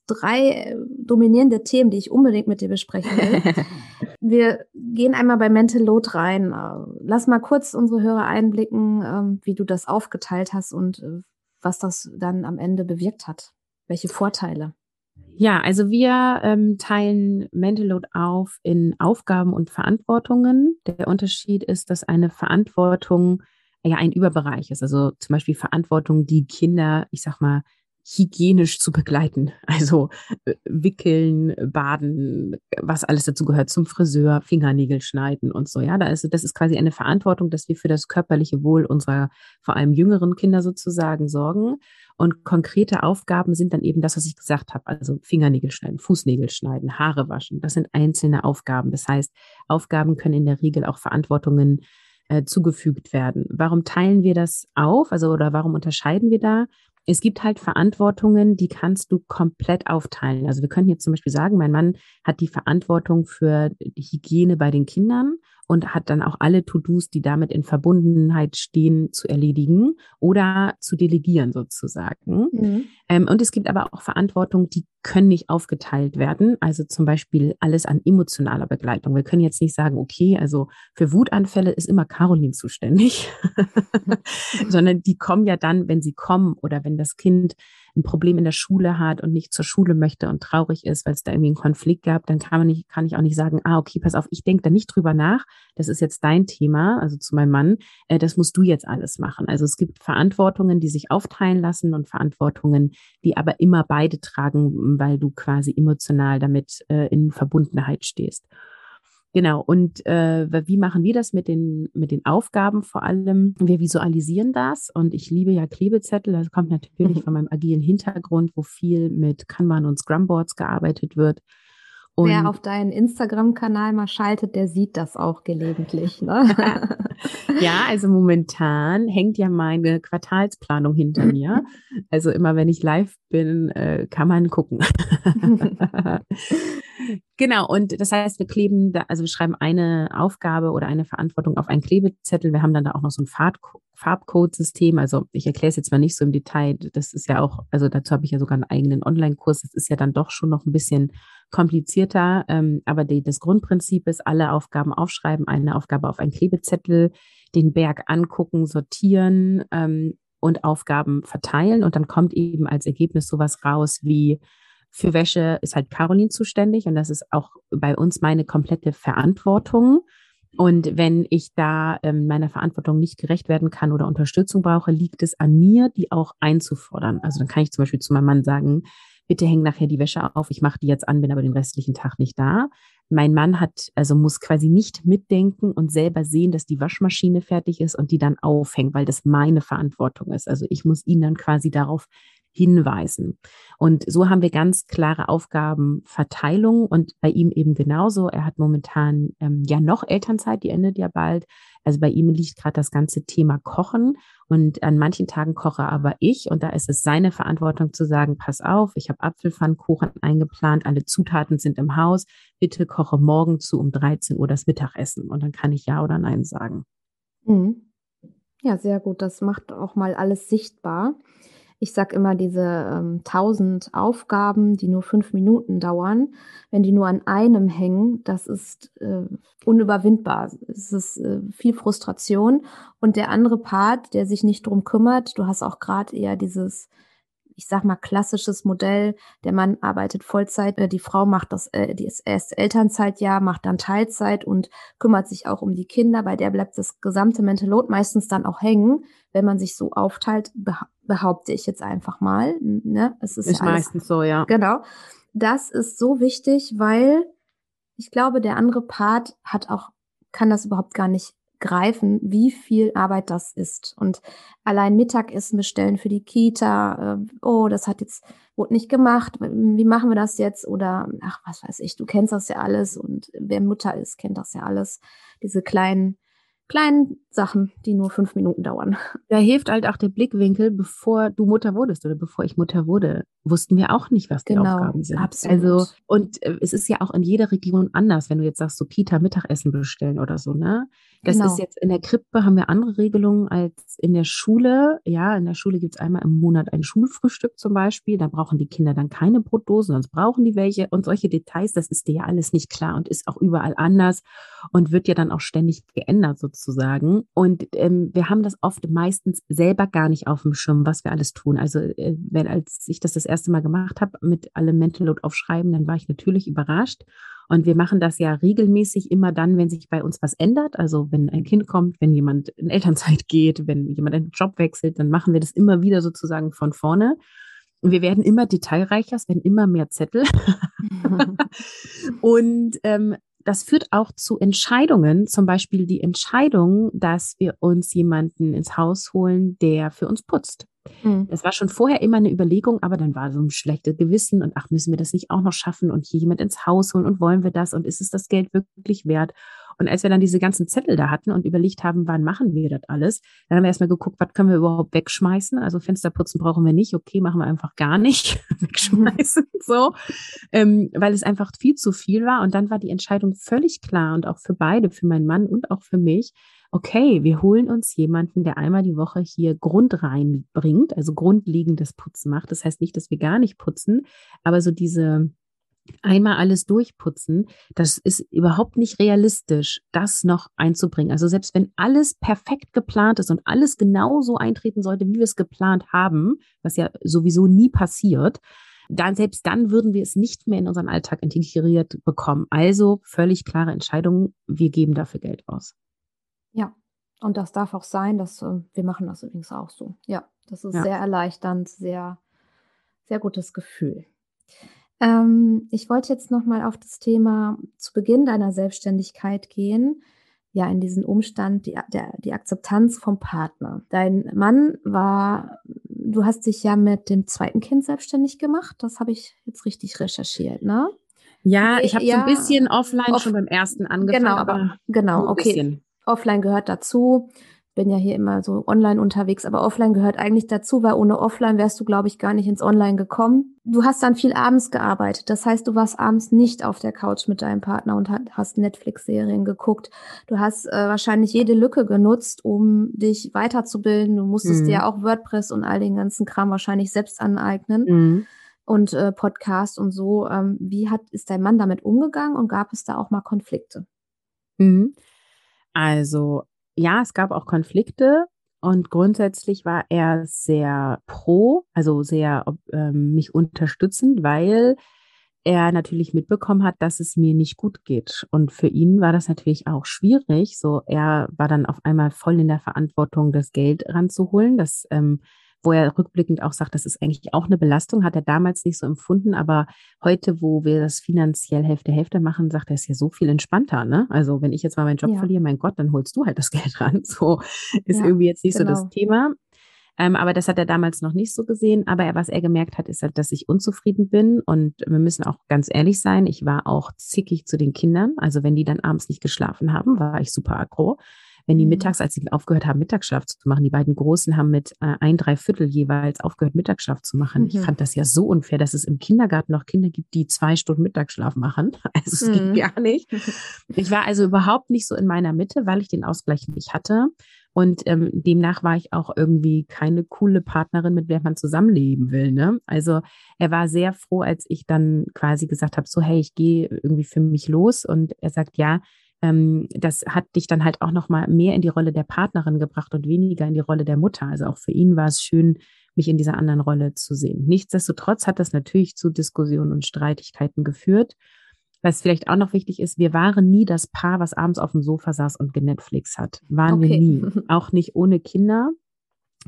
drei äh, dominierende Themen, die ich unbedingt mit dir besprechen will. Wir gehen einmal bei Mental Load rein. Äh, lass mal kurz unsere Hörer einblicken, ähm, wie du das aufgeteilt hast und äh, was das dann am Ende bewirkt hat. Welche Vorteile? Ja, also wir ähm, teilen Mental Load auf in Aufgaben und Verantwortungen. Der Unterschied ist, dass eine Verantwortung ja ein Überbereich ist. Also zum Beispiel Verantwortung, die Kinder, ich sag mal, hygienisch zu begleiten. Also äh, wickeln, baden, was alles dazu gehört, zum Friseur, Fingernägel schneiden und so. Ja, da ist, das ist quasi eine Verantwortung, dass wir für das körperliche Wohl unserer vor allem jüngeren Kinder sozusagen sorgen. Und konkrete Aufgaben sind dann eben das, was ich gesagt habe. Also Fingernägel schneiden, Fußnägel schneiden, Haare waschen. Das sind einzelne Aufgaben. Das heißt, Aufgaben können in der Regel auch Verantwortungen äh, zugefügt werden. Warum teilen wir das auf? Also, oder warum unterscheiden wir da? Es gibt halt Verantwortungen, die kannst du komplett aufteilen. Also wir können jetzt zum Beispiel sagen, mein Mann hat die Verantwortung für die Hygiene bei den Kindern und hat dann auch alle To-Dos, die damit in Verbundenheit stehen, zu erledigen oder zu delegieren sozusagen. Mhm. Ähm, und es gibt aber auch Verantwortung, die können nicht aufgeteilt werden. Also zum Beispiel alles an emotionaler Begleitung. Wir können jetzt nicht sagen, okay, also für Wutanfälle ist immer Caroline zuständig, sondern die kommen ja dann, wenn sie kommen oder wenn das Kind ein Problem in der Schule hat und nicht zur Schule möchte und traurig ist, weil es da irgendwie einen Konflikt gab, dann kann man nicht, kann ich auch nicht sagen, ah, okay, pass auf, ich denke da nicht drüber nach. Das ist jetzt dein Thema, also zu meinem Mann. Äh, das musst du jetzt alles machen. Also es gibt Verantwortungen, die sich aufteilen lassen und Verantwortungen, die aber immer beide tragen, weil du quasi emotional damit äh, in Verbundenheit stehst. Genau. Und äh, wie machen wir das mit den, mit den Aufgaben vor allem? Wir visualisieren das und ich liebe ja Klebezettel. Das kommt natürlich mhm. von meinem agilen Hintergrund, wo viel mit Kanban und Scrumboards gearbeitet wird. Und Wer auf deinen Instagram-Kanal mal schaltet, der sieht das auch gelegentlich. Ne? ja, also momentan hängt ja meine Quartalsplanung hinter mir. Also immer wenn ich live bin, äh, kann man gucken. Genau, und das heißt, wir kleben, da, also wir schreiben eine Aufgabe oder eine Verantwortung auf einen Klebezettel. Wir haben dann da auch noch so ein Farbcode-System. Also ich erkläre es jetzt mal nicht so im Detail. Das ist ja auch, also dazu habe ich ja sogar einen eigenen Online-Kurs. Das ist ja dann doch schon noch ein bisschen komplizierter. Ähm, aber die, das Grundprinzip ist, alle Aufgaben aufschreiben, eine Aufgabe auf einen Klebezettel, den Berg angucken, sortieren ähm, und Aufgaben verteilen. Und dann kommt eben als Ergebnis sowas raus wie für Wäsche ist halt Caroline zuständig und das ist auch bei uns meine komplette Verantwortung. Und wenn ich da ähm, meiner Verantwortung nicht gerecht werden kann oder Unterstützung brauche, liegt es an mir, die auch einzufordern. Also dann kann ich zum Beispiel zu meinem Mann sagen, bitte häng nachher die Wäsche auf, ich mache die jetzt an, bin aber den restlichen Tag nicht da. Mein Mann hat, also muss quasi nicht mitdenken und selber sehen, dass die Waschmaschine fertig ist und die dann aufhängt, weil das meine Verantwortung ist. Also ich muss ihn dann quasi darauf hinweisen. Und so haben wir ganz klare Aufgabenverteilung und bei ihm eben genauso. Er hat momentan ähm, ja noch Elternzeit, die endet ja bald. Also bei ihm liegt gerade das ganze Thema Kochen und an manchen Tagen koche aber ich und da ist es seine Verantwortung zu sagen, pass auf, ich habe Apfelpfannkuchen eingeplant, alle Zutaten sind im Haus, bitte koche morgen zu um 13 Uhr das Mittagessen und dann kann ich ja oder nein sagen. Mhm. Ja, sehr gut. Das macht auch mal alles sichtbar. Ich sage immer, diese ähm, 1000 Aufgaben, die nur fünf Minuten dauern, wenn die nur an einem hängen, das ist äh, unüberwindbar. Es ist äh, viel Frustration. Und der andere Part, der sich nicht drum kümmert, du hast auch gerade eher dieses ich sag mal, klassisches Modell. Der Mann arbeitet Vollzeit, äh, die Frau macht das, äh, die ist erst Elternzeitjahr, macht dann Teilzeit und kümmert sich auch um die Kinder. Bei der bleibt das gesamte Mental Load meistens dann auch hängen, wenn man sich so aufteilt, behaupte ich jetzt einfach mal. Ne? Es ist, ist ja meistens so, ja. Genau. Das ist so wichtig, weil ich glaube, der andere Part hat auch, kann das überhaupt gar nicht greifen, wie viel Arbeit das ist. Und allein Mittagessen bestellen für die Kita, äh, oh, das hat jetzt, wurde nicht gemacht, wie machen wir das jetzt? Oder, ach, was weiß ich, du kennst das ja alles und wer Mutter ist, kennt das ja alles. Diese kleinen kleinen Sachen, die nur fünf Minuten dauern. Da hilft halt auch der Blickwinkel, bevor du Mutter wurdest oder bevor ich Mutter wurde, wussten wir auch nicht, was die genau, Aufgaben sind. Absolut. Also, und äh, es ist ja auch in jeder Region anders, wenn du jetzt sagst, so Kita Mittagessen bestellen oder so, ne? Das genau. ist jetzt in der Krippe haben wir andere Regelungen als in der Schule. Ja, in der Schule gibt es einmal im Monat ein Schulfrühstück zum Beispiel. Da brauchen die Kinder dann keine Brotdosen, sonst brauchen die welche. Und solche Details, das ist dir ja alles nicht klar und ist auch überall anders und wird ja dann auch ständig geändert sozusagen. Und ähm, wir haben das oft meistens selber gar nicht auf dem Schirm, was wir alles tun. Also äh, wenn als ich das das erste Mal gemacht habe mit allem Mental Load aufschreiben, dann war ich natürlich überrascht und wir machen das ja regelmäßig immer dann, wenn sich bei uns was ändert. Also wenn ein Kind kommt, wenn jemand in Elternzeit geht, wenn jemand einen Job wechselt, dann machen wir das immer wieder sozusagen von vorne. Und wir werden immer detailreicher, es werden immer mehr Zettel. und ähm, das führt auch zu Entscheidungen, zum Beispiel die Entscheidung, dass wir uns jemanden ins Haus holen, der für uns putzt. Mhm. Das war schon vorher immer eine Überlegung, aber dann war so ein schlechtes Gewissen und ach, müssen wir das nicht auch noch schaffen und hier jemand ins Haus holen und wollen wir das und ist es das Geld wirklich wert? Und als wir dann diese ganzen Zettel da hatten und überlegt haben, wann machen wir das alles, dann haben wir erstmal geguckt, was können wir überhaupt wegschmeißen? Also Fensterputzen brauchen wir nicht, okay, machen wir einfach gar nicht wegschmeißen, so, ähm, weil es einfach viel zu viel war. Und dann war die Entscheidung völlig klar und auch für beide, für meinen Mann und auch für mich, okay, wir holen uns jemanden, der einmal die Woche hier Grund reinbringt, also grundlegendes Putzen macht. Das heißt nicht, dass wir gar nicht putzen, aber so diese einmal alles durchputzen, das ist überhaupt nicht realistisch, das noch einzubringen. Also selbst wenn alles perfekt geplant ist und alles genauso eintreten sollte, wie wir es geplant haben, was ja sowieso nie passiert, dann selbst dann würden wir es nicht mehr in unseren Alltag integriert bekommen. Also völlig klare Entscheidung, wir geben dafür Geld aus. Ja, und das darf auch sein, dass äh, wir machen das übrigens auch so. Ja, das ist ja. sehr erleichternd, sehr, sehr gutes Gefühl. Ähm, ich wollte jetzt nochmal auf das Thema zu Beginn deiner Selbstständigkeit gehen. Ja, in diesen Umstand, die, der, die Akzeptanz vom Partner. Dein Mann war, du hast dich ja mit dem zweiten Kind selbstständig gemacht. Das habe ich jetzt richtig recherchiert, ne? Ja, ich habe ja, so ein bisschen offline off schon beim ersten angefangen. Genau, aber, genau, okay. Bisschen. Offline gehört dazu bin ja hier immer so online unterwegs, aber offline gehört eigentlich dazu, weil ohne offline wärst du, glaube ich, gar nicht ins Online gekommen. Du hast dann viel abends gearbeitet. Das heißt, du warst abends nicht auf der Couch mit deinem Partner und hast Netflix-Serien geguckt. Du hast äh, wahrscheinlich jede Lücke genutzt, um dich weiterzubilden. Du musstest mhm. dir auch WordPress und all den ganzen Kram wahrscheinlich selbst aneignen. Mhm. Und äh, Podcast und so. Ähm, wie hat, ist dein Mann damit umgegangen und gab es da auch mal Konflikte? Mhm. Also ja, es gab auch Konflikte und grundsätzlich war er sehr pro, also sehr ähm, mich unterstützend, weil er natürlich mitbekommen hat, dass es mir nicht gut geht. Und für ihn war das natürlich auch schwierig. So, er war dann auf einmal voll in der Verantwortung, das Geld ranzuholen. Das ähm, wo er rückblickend auch sagt, das ist eigentlich auch eine Belastung, hat er damals nicht so empfunden, aber heute, wo wir das finanziell Hälfte Hälfte machen, sagt er, ist ja so viel entspannter, ne? Also wenn ich jetzt mal meinen Job ja. verliere, mein Gott, dann holst du halt das Geld ran. So ist ja, irgendwie jetzt nicht genau. so das genau. Thema. Ähm, aber das hat er damals noch nicht so gesehen. Aber er, was er gemerkt hat, ist halt, dass ich unzufrieden bin. Und wir müssen auch ganz ehrlich sein, ich war auch zickig zu den Kindern. Also wenn die dann abends nicht geschlafen haben, war ich super aggro wenn die mhm. mittags, als sie aufgehört haben, Mittagsschlaf zu machen, die beiden Großen haben mit äh, ein, drei Viertel jeweils aufgehört, Mittagsschlaf zu machen. Mhm. Ich fand das ja so unfair, dass es im Kindergarten noch Kinder gibt, die zwei Stunden Mittagsschlaf machen. Also es mhm. geht gar nicht. Ich war also überhaupt nicht so in meiner Mitte, weil ich den Ausgleich nicht hatte. Und ähm, demnach war ich auch irgendwie keine coole Partnerin, mit der man zusammenleben will. Ne? Also er war sehr froh, als ich dann quasi gesagt habe, so hey, ich gehe irgendwie für mich los. Und er sagt, ja, ähm, das hat dich dann halt auch noch mal mehr in die Rolle der Partnerin gebracht und weniger in die Rolle der Mutter. Also auch für ihn war es schön, mich in dieser anderen Rolle zu sehen. Nichtsdestotrotz hat das natürlich zu Diskussionen und Streitigkeiten geführt. Was vielleicht auch noch wichtig ist, wir waren nie das Paar, was abends auf dem Sofa saß und Netflix hat. Waren okay. wir nie. Auch nicht ohne Kinder,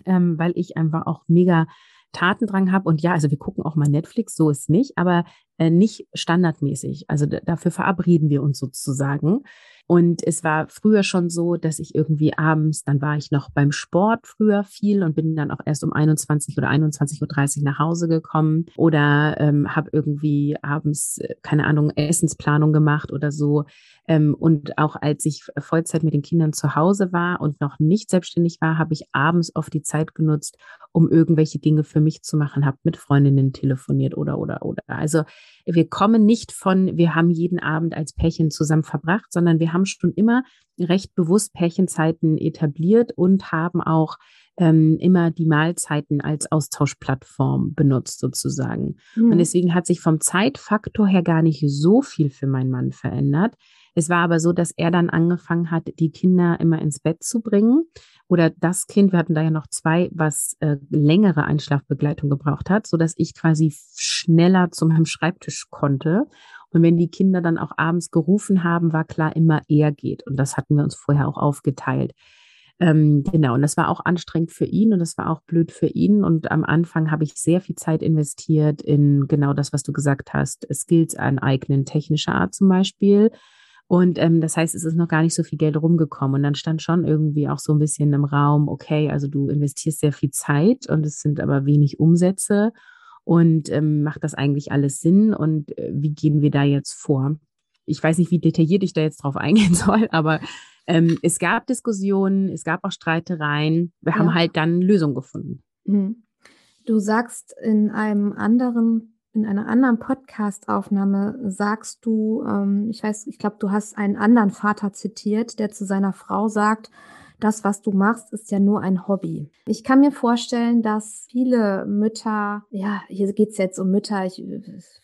ähm, weil ich einfach auch mega Tatendrang habe. Und ja, also wir gucken auch mal Netflix, so ist nicht, aber äh, nicht standardmäßig. Also dafür verabreden wir uns sozusagen. Und es war früher schon so, dass ich irgendwie abends, dann war ich noch beim Sport früher viel und bin dann auch erst um 21 oder 21.30 Uhr nach Hause gekommen oder ähm, habe irgendwie abends, äh, keine Ahnung, Essensplanung gemacht oder so. Ähm, und auch als ich Vollzeit mit den Kindern zu Hause war und noch nicht selbstständig war, habe ich abends oft die Zeit genutzt, um irgendwelche Dinge für mich zu machen, habe mit Freundinnen telefoniert oder, oder, oder. Also wir kommen nicht von, wir haben jeden Abend als Pärchen zusammen verbracht, sondern wir haben schon immer recht bewusst Pärchenzeiten etabliert und haben auch ähm, immer die Mahlzeiten als Austauschplattform benutzt sozusagen. Mhm. Und deswegen hat sich vom Zeitfaktor her gar nicht so viel für meinen Mann verändert. Es war aber so, dass er dann angefangen hat, die Kinder immer ins Bett zu bringen. Oder das Kind, wir hatten da ja noch zwei, was äh, längere Einschlafbegleitung gebraucht hat, so dass ich quasi schneller zu meinem Schreibtisch konnte. Und wenn die Kinder dann auch abends gerufen haben, war klar, immer er geht. Und das hatten wir uns vorher auch aufgeteilt. Ähm, genau, und das war auch anstrengend für ihn und das war auch blöd für ihn. Und am Anfang habe ich sehr viel Zeit investiert in genau das, was du gesagt hast, Skills aneignen, technischer Art zum Beispiel. Und ähm, das heißt, es ist noch gar nicht so viel Geld rumgekommen. Und dann stand schon irgendwie auch so ein bisschen im Raum, okay, also du investierst sehr viel Zeit und es sind aber wenig Umsätze. Und ähm, macht das eigentlich alles Sinn? Und äh, wie gehen wir da jetzt vor? Ich weiß nicht, wie detailliert ich da jetzt drauf eingehen soll, aber ähm, es gab Diskussionen, es gab auch Streitereien. Wir ja. haben halt dann Lösungen gefunden. Mhm. Du sagst in einem anderen in einer anderen Podcast-Aufnahme sagst du, ähm, ich weiß, ich glaube, du hast einen anderen Vater zitiert, der zu seiner Frau sagt, das, was du machst, ist ja nur ein Hobby. Ich kann mir vorstellen, dass viele Mütter, ja, hier geht es jetzt um Mütter, ich,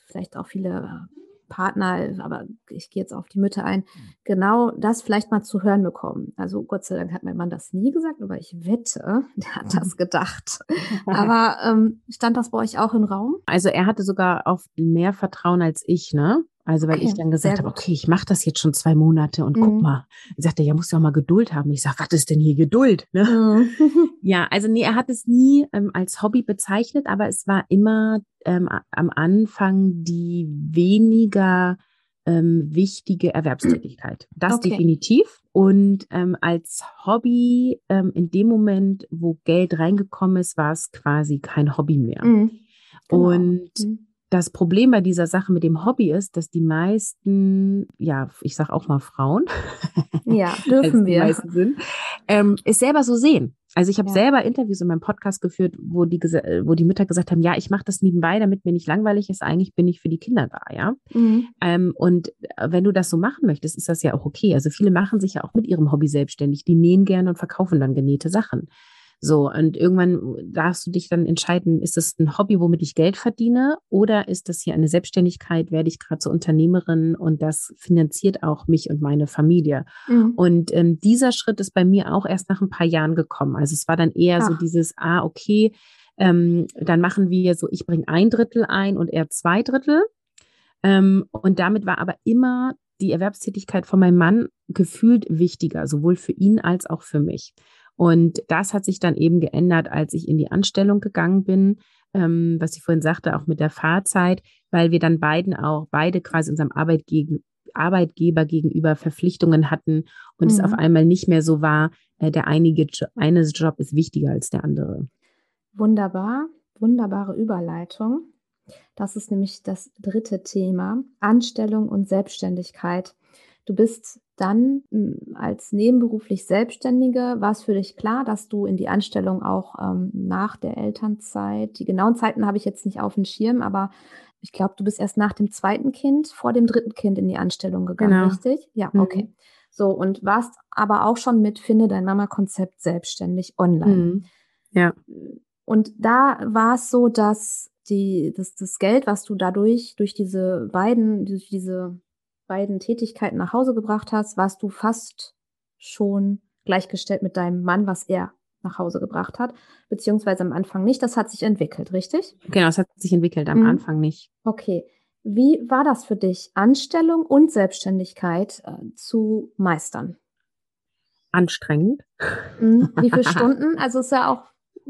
vielleicht auch viele Partner, aber ich gehe jetzt auf die Mütter ein, genau das vielleicht mal zu hören bekommen. Also Gott sei Dank hat mein Mann das nie gesagt, aber ich wette, der hat das gedacht. aber ähm, stand das bei euch auch im Raum? Also er hatte sogar auf mehr Vertrauen als ich, ne? Also weil okay, ich dann gesagt habe, okay, ich mache das jetzt schon zwei Monate und mhm. guck mal. Er sagte, ja, musst du auch mal Geduld haben. Ich sage, was ist denn hier Geduld? Ne? Mhm. ja, also nee, er hat es nie ähm, als Hobby bezeichnet, aber es war immer ähm, am Anfang die weniger ähm, wichtige Erwerbstätigkeit. Das okay. definitiv. Und ähm, als Hobby ähm, in dem Moment, wo Geld reingekommen ist, war es quasi kein Hobby mehr. Mhm. Genau. Und mhm das Problem bei dieser Sache mit dem Hobby ist, dass die meisten, ja, ich sage auch mal Frauen, ja, dürfen wir, sind, ähm, es selber so sehen. Also ich habe ja. selber Interviews in meinem Podcast geführt, wo die, wo die Mütter gesagt haben, ja, ich mache das nebenbei, damit mir nicht langweilig ist. Eigentlich bin ich für die Kinder da, ja. Mhm. Ähm, und wenn du das so machen möchtest, ist das ja auch okay. Also viele machen sich ja auch mit ihrem Hobby selbstständig. Die nähen gerne und verkaufen dann genähte Sachen. So, und irgendwann darfst du dich dann entscheiden, ist das ein Hobby, womit ich Geld verdiene, oder ist das hier eine Selbstständigkeit, werde ich gerade zur Unternehmerin und das finanziert auch mich und meine Familie. Mhm. Und ähm, dieser Schritt ist bei mir auch erst nach ein paar Jahren gekommen. Also es war dann eher Ach. so dieses, ah, okay, ähm, dann machen wir so, ich bringe ein Drittel ein und er zwei Drittel. Ähm, und damit war aber immer die Erwerbstätigkeit von meinem Mann gefühlt wichtiger, sowohl für ihn als auch für mich. Und das hat sich dann eben geändert, als ich in die Anstellung gegangen bin, ähm, was ich vorhin sagte, auch mit der Fahrzeit, weil wir dann beiden auch, beide quasi unserem Arbeitgeber, Arbeitgeber gegenüber Verpflichtungen hatten und mhm. es auf einmal nicht mehr so war, äh, der einige eine Job ist wichtiger als der andere. Wunderbar, wunderbare Überleitung. Das ist nämlich das dritte Thema, Anstellung und Selbstständigkeit. Du bist dann hm, als nebenberuflich Selbstständige, war es für dich klar, dass du in die Anstellung auch ähm, nach der Elternzeit, die genauen Zeiten habe ich jetzt nicht auf dem Schirm, aber ich glaube, du bist erst nach dem zweiten Kind, vor dem dritten Kind in die Anstellung gegangen, genau. richtig? Ja, mhm. okay. So, und warst aber auch schon mit Finde dein Mama-Konzept selbstständig online. Mhm. Ja. Und da war es so, dass die, dass das Geld, was du dadurch, durch diese beiden, durch diese beiden Tätigkeiten nach Hause gebracht hast, warst du fast schon gleichgestellt mit deinem Mann, was er nach Hause gebracht hat, beziehungsweise am Anfang nicht. Das hat sich entwickelt, richtig? Genau, es hat sich entwickelt, am mhm. Anfang nicht. Okay. Wie war das für dich, Anstellung und Selbstständigkeit äh, zu meistern? Anstrengend. Mhm. Wie viele Stunden? Also ist ja auch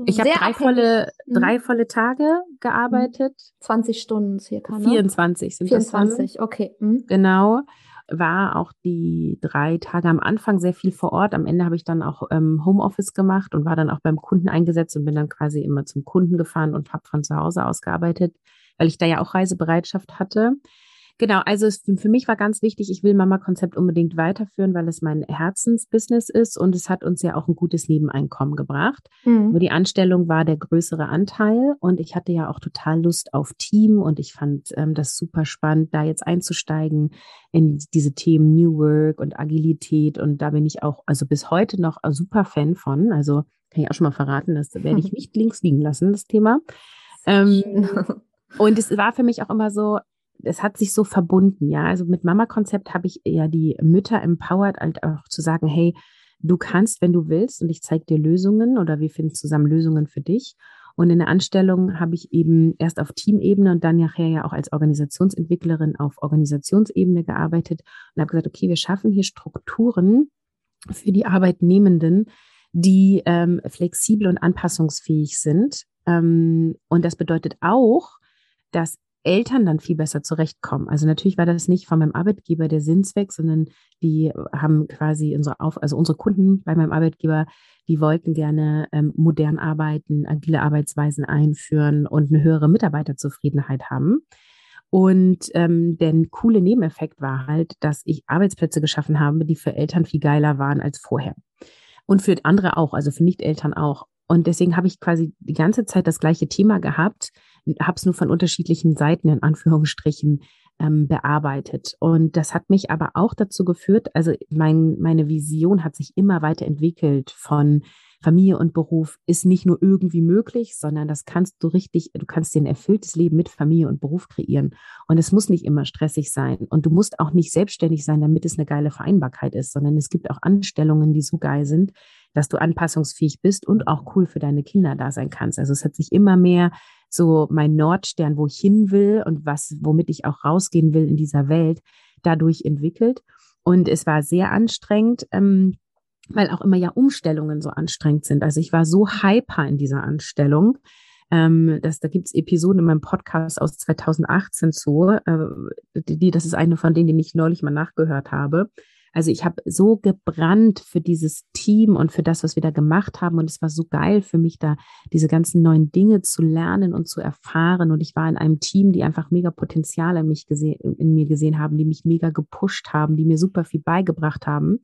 ich habe drei volle, mhm. drei volle Tage gearbeitet. 20 Stunden circa, ne? 24 sind 24, das okay. Mhm. Genau. War auch die drei Tage am Anfang sehr viel vor Ort. Am Ende habe ich dann auch ähm, Homeoffice gemacht und war dann auch beim Kunden eingesetzt und bin dann quasi immer zum Kunden gefahren und habe von zu Hause aus gearbeitet, weil ich da ja auch Reisebereitschaft hatte. Genau, also es, für mich war ganz wichtig, ich will Mama-Konzept unbedingt weiterführen, weil es mein Herzensbusiness ist und es hat uns ja auch ein gutes Nebeneinkommen gebracht. Mhm. Aber die Anstellung war der größere Anteil und ich hatte ja auch total Lust auf Team und ich fand ähm, das super spannend, da jetzt einzusteigen in diese Themen New Work und Agilität und da bin ich auch, also bis heute noch super Fan von. Also kann ich auch schon mal verraten, das werde ich nicht links liegen lassen, das Thema. Ähm, und es war für mich auch immer so, es hat sich so verbunden, ja. Also mit Mama-Konzept habe ich ja die Mütter empowered, halt auch zu sagen, hey, du kannst, wenn du willst, und ich zeige dir Lösungen oder wir finden zusammen Lösungen für dich. Und in der Anstellung habe ich eben erst auf Teamebene und dann nachher ja auch als Organisationsentwicklerin auf Organisationsebene gearbeitet und habe gesagt, okay, wir schaffen hier Strukturen für die Arbeitnehmenden, die ähm, flexibel und anpassungsfähig sind. Ähm, und das bedeutet auch, dass Eltern dann viel besser zurechtkommen. Also natürlich war das nicht von meinem Arbeitgeber der Sinnzweck, sondern die haben quasi unsere Auf, also unsere Kunden bei meinem Arbeitgeber, die wollten gerne ähm, modern arbeiten, agile Arbeitsweisen einführen und eine höhere Mitarbeiterzufriedenheit haben. Und ähm, der coole Nebeneffekt war halt, dass ich Arbeitsplätze geschaffen habe, die für Eltern viel geiler waren als vorher. Und für andere auch, also für Nicht-Eltern auch. Und deswegen habe ich quasi die ganze Zeit das gleiche Thema gehabt, habe es nur von unterschiedlichen Seiten in Anführungsstrichen ähm, bearbeitet. Und das hat mich aber auch dazu geführt, also mein, meine Vision hat sich immer weiterentwickelt von Familie und Beruf ist nicht nur irgendwie möglich, sondern das kannst du richtig, du kannst dir ein erfülltes Leben mit Familie und Beruf kreieren. Und es muss nicht immer stressig sein. Und du musst auch nicht selbstständig sein, damit es eine geile Vereinbarkeit ist, sondern es gibt auch Anstellungen, die so geil sind, dass du anpassungsfähig bist und auch cool für deine Kinder da sein kannst. Also es hat sich immer mehr so mein Nordstern, wo ich hin will und was, womit ich auch rausgehen will in dieser Welt, dadurch entwickelt. Und es war sehr anstrengend, ähm, weil auch immer ja Umstellungen so anstrengend sind. Also ich war so hyper in dieser Anstellung. Ähm, das, da gibt es Episoden in meinem Podcast aus 2018 zu. Äh, die, das ist eine von denen, die ich neulich mal nachgehört habe. Also ich habe so gebrannt für dieses Team und für das, was wir da gemacht haben. Und es war so geil für mich, da diese ganzen neuen Dinge zu lernen und zu erfahren. Und ich war in einem Team, die einfach mega Potenzial in, mich gesehen, in mir gesehen haben, die mich mega gepusht haben, die mir super viel beigebracht haben.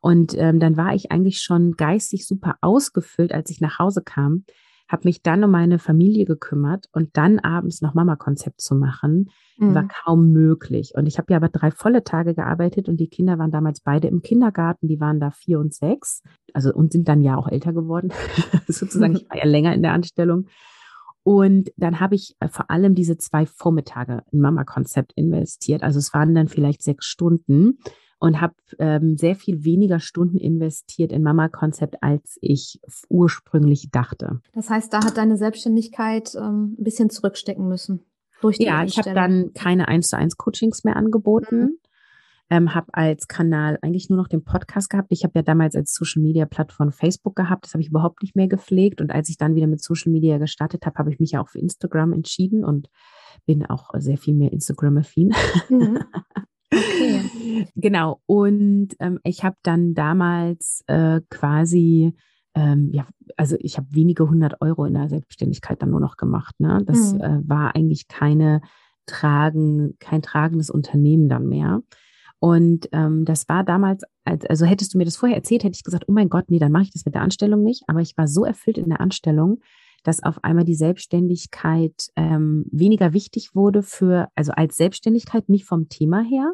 Und ähm, dann war ich eigentlich schon geistig super ausgefüllt, als ich nach Hause kam habe mich dann um meine Familie gekümmert und dann abends noch Mama-Konzept zu machen, mhm. war kaum möglich. Und ich habe ja aber drei volle Tage gearbeitet und die Kinder waren damals beide im Kindergarten, die waren da vier und sechs, also und sind dann ja auch älter geworden, sozusagen, ich war ja länger in der Anstellung. Und dann habe ich äh, vor allem diese zwei Vormittage in Mama-Konzept investiert. Also es waren dann vielleicht sechs Stunden und habe ähm, sehr viel weniger Stunden investiert in Mama-Konzept, als ich ursprünglich dachte. Das heißt, da hat deine Selbstständigkeit ähm, ein bisschen zurückstecken müssen. Durch die ja, ich habe dann keine 1 zu 1 Coachings mehr angeboten. Mhm. Ähm, habe als Kanal eigentlich nur noch den Podcast gehabt. Ich habe ja damals als Social Media Plattform Facebook gehabt. Das habe ich überhaupt nicht mehr gepflegt. Und als ich dann wieder mit Social Media gestartet habe, habe ich mich ja auch für Instagram entschieden und bin auch sehr viel mehr Instagram-affin. Mhm. Okay. Genau. Und ähm, ich habe dann damals äh, quasi, ähm, ja, also ich habe wenige hundert Euro in der Selbstständigkeit dann nur noch gemacht. Ne? Das mhm. äh, war eigentlich keine tragen, kein tragendes Unternehmen dann mehr. Und ähm, das war damals, also hättest du mir das vorher erzählt, hätte ich gesagt, oh mein Gott, nee, dann mache ich das mit der Anstellung nicht. Aber ich war so erfüllt in der Anstellung, dass auf einmal die Selbstständigkeit ähm, weniger wichtig wurde für, also als Selbstständigkeit, nicht vom Thema her,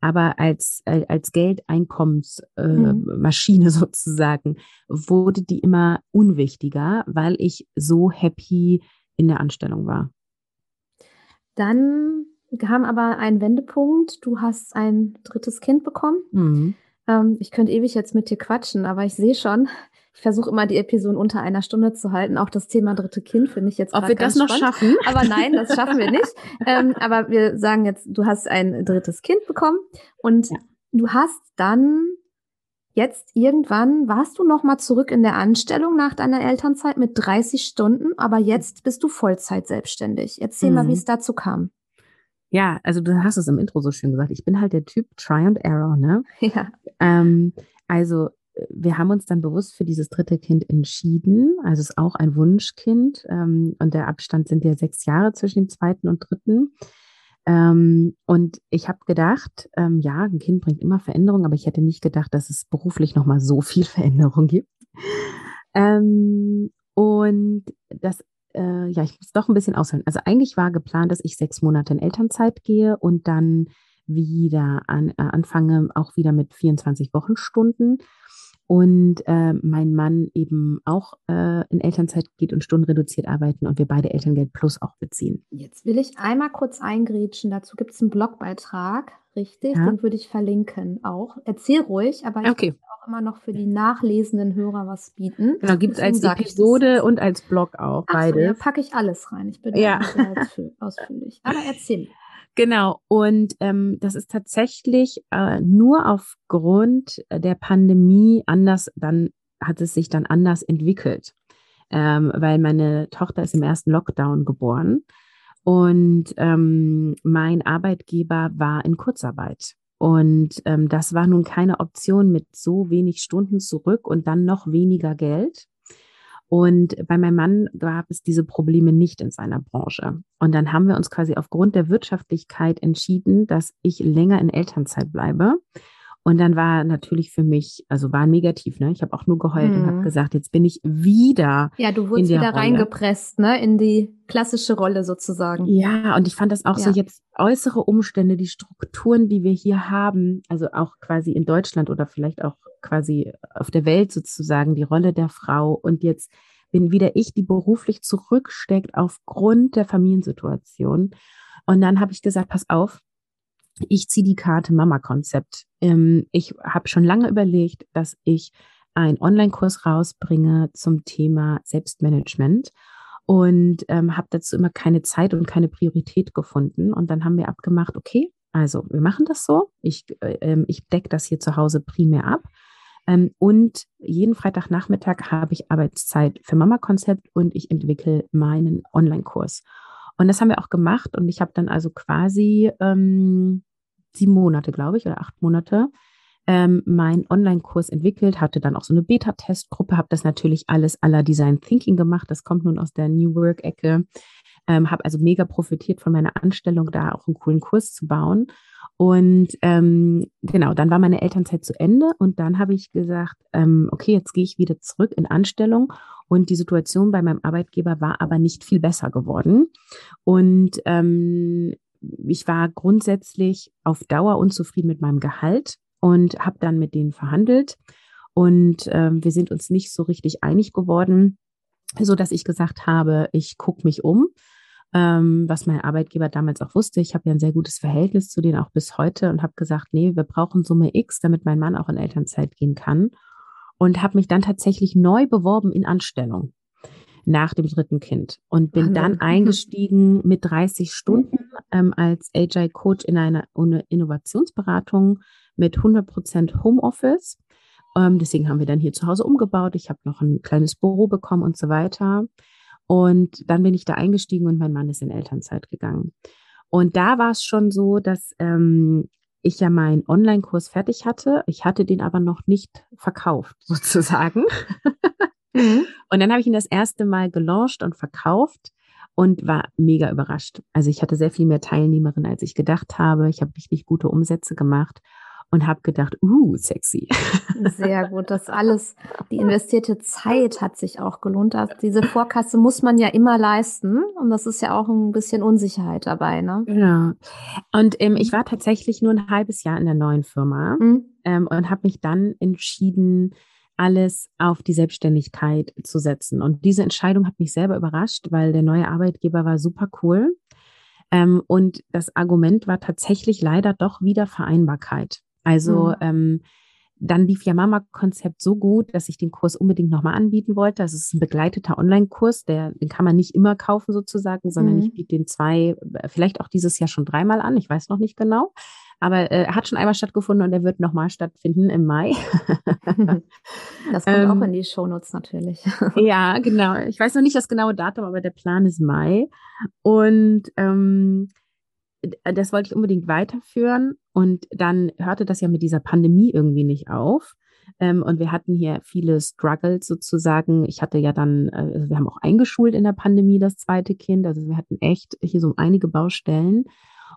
aber als, äh, als Geldeinkommensmaschine äh, mhm. sozusagen, wurde die immer unwichtiger, weil ich so happy in der Anstellung war. Dann kam aber ein Wendepunkt. Du hast ein drittes Kind bekommen. Mhm. Ähm, ich könnte ewig jetzt mit dir quatschen, aber ich sehe schon, ich versuche immer die Episoden unter einer Stunde zu halten. Auch das Thema dritte Kind finde ich jetzt Ob wir das noch spannend. schaffen? Aber nein, das schaffen wir nicht. ähm, aber wir sagen jetzt, du hast ein drittes Kind bekommen und ja. du hast dann jetzt irgendwann warst du noch mal zurück in der Anstellung nach deiner Elternzeit mit 30 Stunden, aber jetzt bist du Vollzeit selbstständig. Erzähl mhm. mal, wie es dazu kam. Ja, also du hast es im Intro so schön gesagt. Ich bin halt der Typ Try and Error, ne? Ja. Ähm, also wir haben uns dann bewusst für dieses dritte Kind entschieden. Also es ist auch ein Wunschkind. Ähm, und der Abstand sind ja sechs Jahre zwischen dem zweiten und dritten. Ähm, und ich habe gedacht, ähm, ja, ein Kind bringt immer Veränderung, aber ich hätte nicht gedacht, dass es beruflich nochmal so viel Veränderung gibt. Ähm, und das, äh, ja, ich muss doch ein bisschen ausholen. Also eigentlich war geplant, dass ich sechs Monate in Elternzeit gehe und dann wieder an, äh, anfange, auch wieder mit 24 Wochenstunden und äh, mein Mann eben auch äh, in Elternzeit geht und stundenreduziert arbeiten und wir beide Elterngeld Plus auch beziehen. Jetzt will ich einmal kurz eingrätschen. Dazu gibt es einen Blogbeitrag, richtig? Ja. Den würde ich verlinken auch. Erzähl ruhig, aber ich okay. auch immer noch für die nachlesenden Hörer was bieten. Genau, gibt es als Episode und als Blog auch. Ach beides. So, ja, packe ich alles rein. Ich bin ja sehr ausführlich. Aber erzähl. Genau, und ähm, das ist tatsächlich äh, nur aufgrund der Pandemie anders, dann hat es sich dann anders entwickelt, ähm, weil meine Tochter ist im ersten Lockdown geboren und ähm, mein Arbeitgeber war in Kurzarbeit. Und ähm, das war nun keine Option mit so wenig Stunden zurück und dann noch weniger Geld. Und bei meinem Mann gab es diese Probleme nicht in seiner Branche. Und dann haben wir uns quasi aufgrund der Wirtschaftlichkeit entschieden, dass ich länger in Elternzeit bleibe. Und dann war natürlich für mich, also war negativ, ne? Ich habe auch nur geheult mhm. und habe gesagt, jetzt bin ich wieder. Ja, du wurdest wieder Rolle. reingepresst, ne? In die klassische Rolle sozusagen. Ja, und ich fand das auch ja. so jetzt äußere Umstände, die Strukturen, die wir hier haben, also auch quasi in Deutschland oder vielleicht auch quasi auf der Welt sozusagen, die Rolle der Frau. Und jetzt bin wieder ich, die beruflich zurücksteckt aufgrund der Familiensituation. Und dann habe ich gesagt, pass auf, ich ziehe die Karte Mama-Konzept. Ähm, ich habe schon lange überlegt, dass ich einen Online-Kurs rausbringe zum Thema Selbstmanagement und ähm, habe dazu immer keine Zeit und keine Priorität gefunden. Und dann haben wir abgemacht, okay, also wir machen das so. Ich, äh, ähm, ich decke das hier zu Hause primär ab. Ähm, und jeden Freitagnachmittag habe ich Arbeitszeit für Mama-Konzept und ich entwickle meinen Online-Kurs. Und das haben wir auch gemacht. Und ich habe dann also quasi ähm, sieben Monate, glaube ich, oder acht Monate ähm, meinen Online-Kurs entwickelt, hatte dann auch so eine Beta-Testgruppe, habe das natürlich alles aller Design Thinking gemacht. Das kommt nun aus der New Work-Ecke. Ähm, habe also mega profitiert von meiner Anstellung, da auch einen coolen Kurs zu bauen. Und ähm, genau, dann war meine Elternzeit zu Ende und dann habe ich gesagt, ähm, okay, jetzt gehe ich wieder zurück in Anstellung. Und die Situation bei meinem Arbeitgeber war aber nicht viel besser geworden. Und ähm, ich war grundsätzlich auf Dauer unzufrieden mit meinem Gehalt und habe dann mit denen verhandelt. Und ähm, wir sind uns nicht so richtig einig geworden, so dass ich gesagt habe, ich gucke mich um ähm, was mein Arbeitgeber damals auch wusste. Ich habe ja ein sehr gutes Verhältnis zu denen auch bis heute und habe gesagt, nee, wir brauchen Summe X, damit mein Mann auch in Elternzeit gehen kann. Und habe mich dann tatsächlich neu beworben in Anstellung nach dem dritten Kind und bin dann eingestiegen mit 30 Stunden ähm, als Agile Coach in einer Innovationsberatung mit 100 Prozent Homeoffice. Ähm, deswegen haben wir dann hier zu Hause umgebaut. Ich habe noch ein kleines Büro bekommen und so weiter. Und dann bin ich da eingestiegen und mein Mann ist in Elternzeit gegangen. Und da war es schon so, dass ähm, ich ja meinen Online-Kurs fertig hatte. Ich hatte den aber noch nicht verkauft, sozusagen. Mhm. Und dann habe ich ihn das erste Mal gelauncht und verkauft und war mega überrascht. Also ich hatte sehr viel mehr Teilnehmerinnen, als ich gedacht habe. Ich habe richtig gute Umsätze gemacht und habe gedacht, uh, sexy. Sehr gut, das alles, die investierte Zeit hat sich auch gelohnt. Diese Vorkasse muss man ja immer leisten und das ist ja auch ein bisschen Unsicherheit dabei, ne? Ja. Und ähm, ich war tatsächlich nur ein halbes Jahr in der neuen Firma mhm. ähm, und habe mich dann entschieden, alles auf die Selbstständigkeit zu setzen. Und diese Entscheidung hat mich selber überrascht, weil der neue Arbeitgeber war super cool. Ähm, und das Argument war tatsächlich leider doch wieder Vereinbarkeit. Also mhm. ähm, dann lief ja Mama-Konzept so gut, dass ich den Kurs unbedingt nochmal anbieten wollte. Das ist ein begleiteter Online-Kurs, den kann man nicht immer kaufen sozusagen, sondern mhm. ich biete den zwei, äh, vielleicht auch dieses Jahr schon dreimal an. Ich weiß noch nicht genau. Aber äh, er hat schon einmal stattgefunden und er wird nochmal stattfinden im Mai. das kommt ähm, auch in die Shownotes natürlich. ja, genau. Ich weiß noch nicht das genaue Datum, aber der Plan ist Mai. Und ähm, das wollte ich unbedingt weiterführen. Und dann hörte das ja mit dieser Pandemie irgendwie nicht auf. Ähm, und wir hatten hier viele Struggles sozusagen. Ich hatte ja dann, äh, also wir haben auch eingeschult in der Pandemie das zweite Kind. Also wir hatten echt hier so einige Baustellen.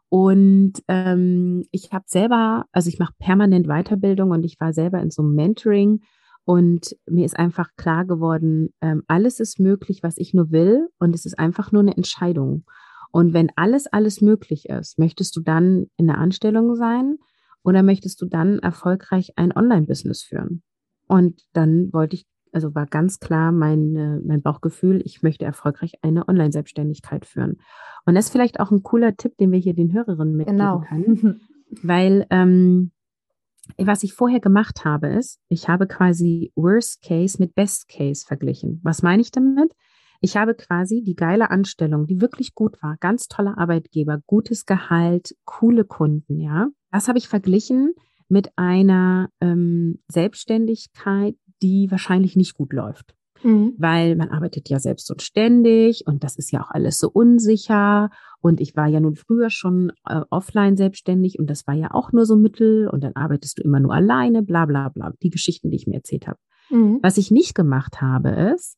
Und ähm, ich habe selber, also ich mache permanent Weiterbildung und ich war selber in so einem Mentoring und mir ist einfach klar geworden, ähm, alles ist möglich, was ich nur will und es ist einfach nur eine Entscheidung. Und wenn alles, alles möglich ist, möchtest du dann in der Anstellung sein oder möchtest du dann erfolgreich ein Online-Business führen? Und dann wollte ich, also war ganz klar mein, mein Bauchgefühl, ich möchte erfolgreich eine Online-Selbstständigkeit führen. Und das ist vielleicht auch ein cooler Tipp, den wir hier den Hörerinnen mitgeben genau. können. Weil ähm, was ich vorher gemacht habe, ist, ich habe quasi Worst Case mit Best Case verglichen. Was meine ich damit? Ich habe quasi die geile Anstellung, die wirklich gut war, ganz toller Arbeitgeber, gutes Gehalt, coole Kunden, ja. Das habe ich verglichen mit einer ähm, Selbstständigkeit, die wahrscheinlich nicht gut läuft. Mhm. Weil man arbeitet ja selbst und ständig und das ist ja auch alles so unsicher. Und ich war ja nun früher schon äh, offline selbstständig und das war ja auch nur so Mittel und dann arbeitest du immer nur alleine, bla bla bla. Die Geschichten, die ich mir erzählt habe. Mhm. Was ich nicht gemacht habe, ist,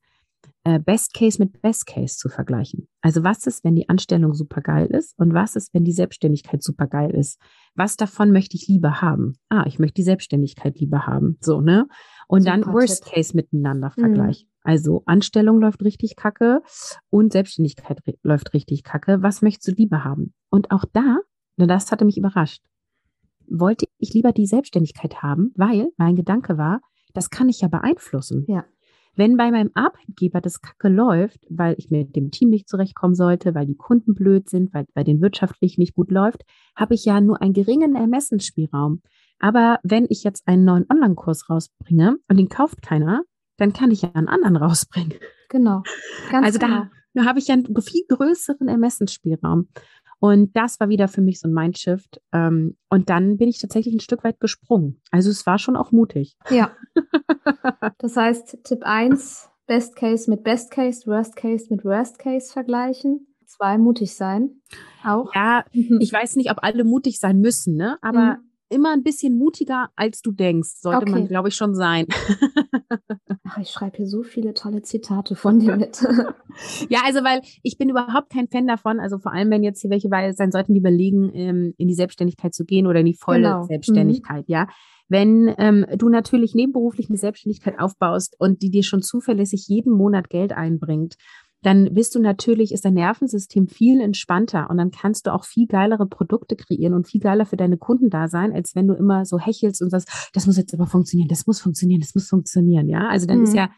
Best Case mit Best Case zu vergleichen. Also was ist, wenn die Anstellung super geil ist und was ist, wenn die Selbstständigkeit super geil ist? Was davon möchte ich lieber haben? Ah, ich möchte die Selbstständigkeit lieber haben. So, ne? Und super dann Worst Tipp. Case miteinander mhm. vergleichen. Mhm. Also Anstellung läuft richtig kacke und Selbstständigkeit läuft richtig kacke. Was möchtest du lieber haben? Und auch da, das hatte mich überrascht, wollte ich lieber die Selbstständigkeit haben, weil mein Gedanke war, das kann ich ja beeinflussen. Ja. Wenn bei meinem Arbeitgeber das Kacke läuft, weil ich mit dem Team nicht zurechtkommen sollte, weil die Kunden blöd sind, weil bei den wirtschaftlich nicht gut läuft, habe ich ja nur einen geringen Ermessensspielraum. Aber wenn ich jetzt einen neuen Online-Kurs rausbringe und den kauft keiner, dann kann ich ja einen anderen rausbringen. Genau. Ganz also genau. da, da habe ich ja einen viel größeren Ermessensspielraum. Und das war wieder für mich so ein Mindshift. Ähm, und dann bin ich tatsächlich ein Stück weit gesprungen. Also es war schon auch mutig. Ja. Das heißt, Tipp 1, Best Case mit Best Case, Worst Case mit Worst Case vergleichen. Zwei, mutig sein. Auch. Ja, ich weiß nicht, ob alle mutig sein müssen, ne? Aber mhm immer ein bisschen mutiger, als du denkst. Sollte okay. man, glaube ich, schon sein. Ach, ich schreibe hier so viele tolle Zitate von dir mit. ja, also weil ich bin überhaupt kein Fan davon. Also vor allem, wenn jetzt hier welche bei sein sollten, die überlegen, ähm, in die Selbstständigkeit zu gehen oder in die volle genau. Selbstständigkeit, mhm. ja. Wenn ähm, du natürlich nebenberuflich eine Selbstständigkeit aufbaust und die dir schon zuverlässig jeden Monat Geld einbringt, dann bist du natürlich, ist dein Nervensystem viel entspannter und dann kannst du auch viel geilere Produkte kreieren und viel geiler für deine Kunden da sein, als wenn du immer so hechelst und sagst, das muss jetzt aber funktionieren, das muss funktionieren, das muss funktionieren, ja. Also dann mhm. ist ja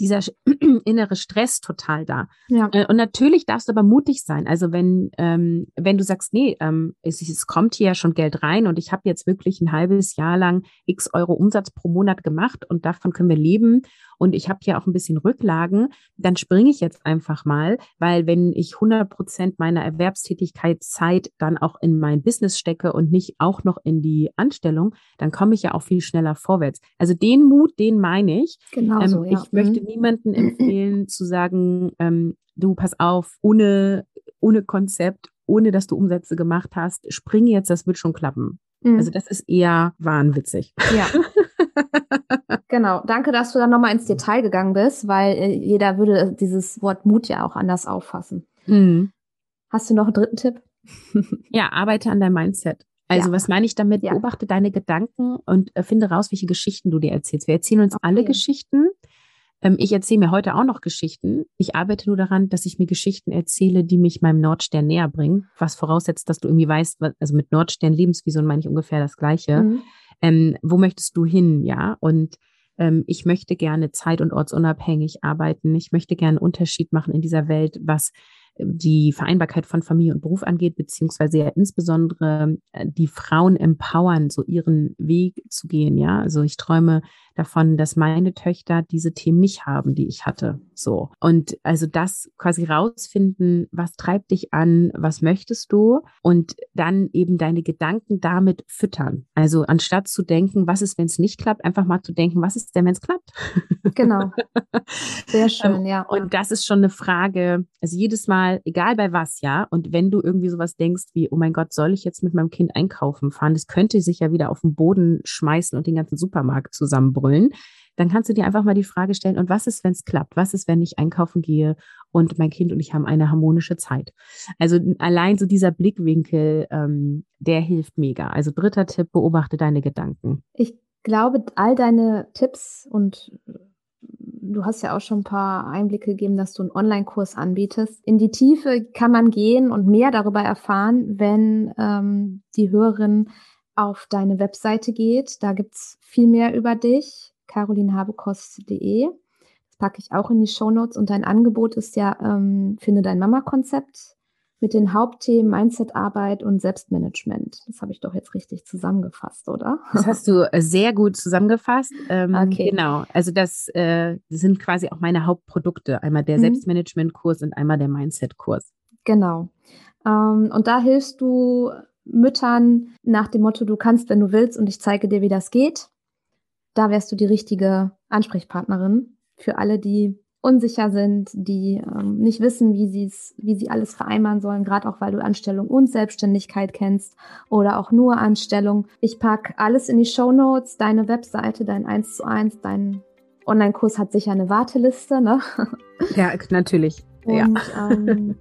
dieser innere Stress total da. Ja. Äh, und natürlich darfst du aber mutig sein. Also wenn, ähm, wenn du sagst, nee, ähm, es, es kommt hier ja schon Geld rein und ich habe jetzt wirklich ein halbes Jahr lang x Euro Umsatz pro Monat gemacht und davon können wir leben und ich habe hier auch ein bisschen Rücklagen, dann springe ich jetzt einfach mal, weil wenn ich 100 Prozent meiner Erwerbstätigkeitszeit dann auch in mein Business stecke und nicht auch noch in die Anstellung, dann komme ich ja auch viel schneller vorwärts. Also den Mut, den meine ich. Genau ähm, so, ja. Ich möchte mhm. niemanden empfehlen zu sagen, ähm, du pass auf, ohne, ohne Konzept, ohne dass du Umsätze gemacht hast, spring jetzt, das wird schon klappen. Mhm. Also das ist eher wahnwitzig. Ja. genau. Danke, dass du dann nochmal ins Detail gegangen bist, weil äh, jeder würde dieses Wort Mut ja auch anders auffassen. Mhm. Hast du noch einen dritten Tipp? ja, arbeite an deinem Mindset. Also ja. was meine ich damit? Ja. Beobachte deine Gedanken und äh, finde raus, welche Geschichten du dir erzählst. Wir erzählen uns okay. alle Geschichten. Ähm, ich erzähle mir heute auch noch Geschichten. Ich arbeite nur daran, dass ich mir Geschichten erzähle, die mich meinem Nordstern näher bringen. Was voraussetzt, dass du irgendwie weißt, also mit Nordstern Lebensvision meine ich ungefähr das Gleiche. Mhm. Ähm, wo möchtest du hin, ja? Und ähm, ich möchte gerne zeit- und ortsunabhängig arbeiten. Ich möchte gerne einen Unterschied machen in dieser Welt, was die Vereinbarkeit von Familie und Beruf angeht, beziehungsweise ja insbesondere äh, die Frauen empowern, so ihren Weg zu gehen. Ja, also ich träume davon, dass meine Töchter diese Themen nicht haben, die ich hatte. So. Und also das quasi rausfinden, was treibt dich an, was möchtest du und dann eben deine Gedanken damit füttern. Also anstatt zu denken, was ist, wenn es nicht klappt, einfach mal zu denken, was ist denn, wenn es klappt? Genau. Sehr schön, ja. Und das ist schon eine Frage, also jedes Mal, egal bei was, ja. Und wenn du irgendwie sowas denkst wie, oh mein Gott, soll ich jetzt mit meinem Kind einkaufen fahren? Das könnte sich ja wieder auf den Boden schmeißen und den ganzen Supermarkt zusammenbrüllen dann kannst du dir einfach mal die Frage stellen, und was ist, wenn es klappt? Was ist, wenn ich einkaufen gehe und mein Kind und ich haben eine harmonische Zeit? Also allein so dieser Blickwinkel, ähm, der hilft mega. Also dritter Tipp, beobachte deine Gedanken. Ich glaube, all deine Tipps und du hast ja auch schon ein paar Einblicke gegeben, dass du einen Online-Kurs anbietest. In die Tiefe kann man gehen und mehr darüber erfahren, wenn ähm, die Hörerin auf deine Webseite geht. Da gibt es viel mehr über dich, carolinhabekost.de. Das packe ich auch in die Shownotes. Und dein Angebot ist ja, ähm, finde dein Mama-Konzept mit den Hauptthemen Mindset-Arbeit und Selbstmanagement. Das habe ich doch jetzt richtig zusammengefasst, oder? Das hast du äh, sehr gut zusammengefasst. Ähm, okay. Genau. Also das, äh, sind quasi auch meine Hauptprodukte. Einmal der mhm. Selbstmanagement-Kurs und einmal der Mindset-Kurs. Genau. Ähm, und da hilfst du Müttern nach dem Motto, du kannst, wenn du willst und ich zeige dir, wie das geht. Da wärst du die richtige Ansprechpartnerin für alle, die unsicher sind, die ähm, nicht wissen, wie sie es, wie sie alles vereinbaren sollen, gerade auch weil du Anstellung und Selbstständigkeit kennst oder auch nur Anstellung. Ich pack alles in die Show Notes, deine Webseite, dein 1 zu 1, dein Online-Kurs hat sicher eine Warteliste, ne? Ja, natürlich. Und, ja. Ähm,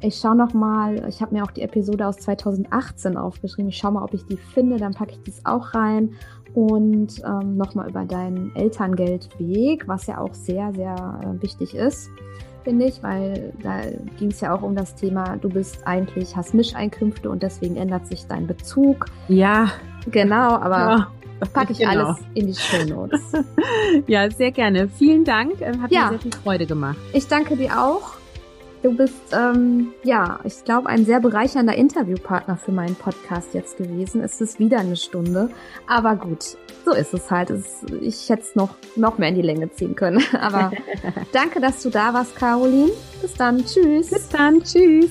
ich schaue noch mal, ich habe mir auch die Episode aus 2018 aufgeschrieben. Ich schaue mal, ob ich die finde, dann packe ich das auch rein und ähm, nochmal über deinen Elterngeldweg, was ja auch sehr, sehr äh, wichtig ist, finde ich, weil da ging es ja auch um das Thema, du bist eigentlich, hast Mischeinkünfte und deswegen ändert sich dein Bezug. Ja. Genau, aber ja. Packe ich genau. alles in die Show Notes. ja, sehr gerne. Vielen Dank. Äh, hat ja. mir sehr viel Freude gemacht. Ich danke dir auch. Du bist, ähm, ja, ich glaube, ein sehr bereichernder Interviewpartner für meinen Podcast jetzt gewesen. Es ist wieder eine Stunde. Aber gut, so ist es halt. Es, ich hätte es noch, noch mehr in die Länge ziehen können. Aber danke, dass du da warst, Caroline. Bis dann. Tschüss. Bis dann. Tschüss.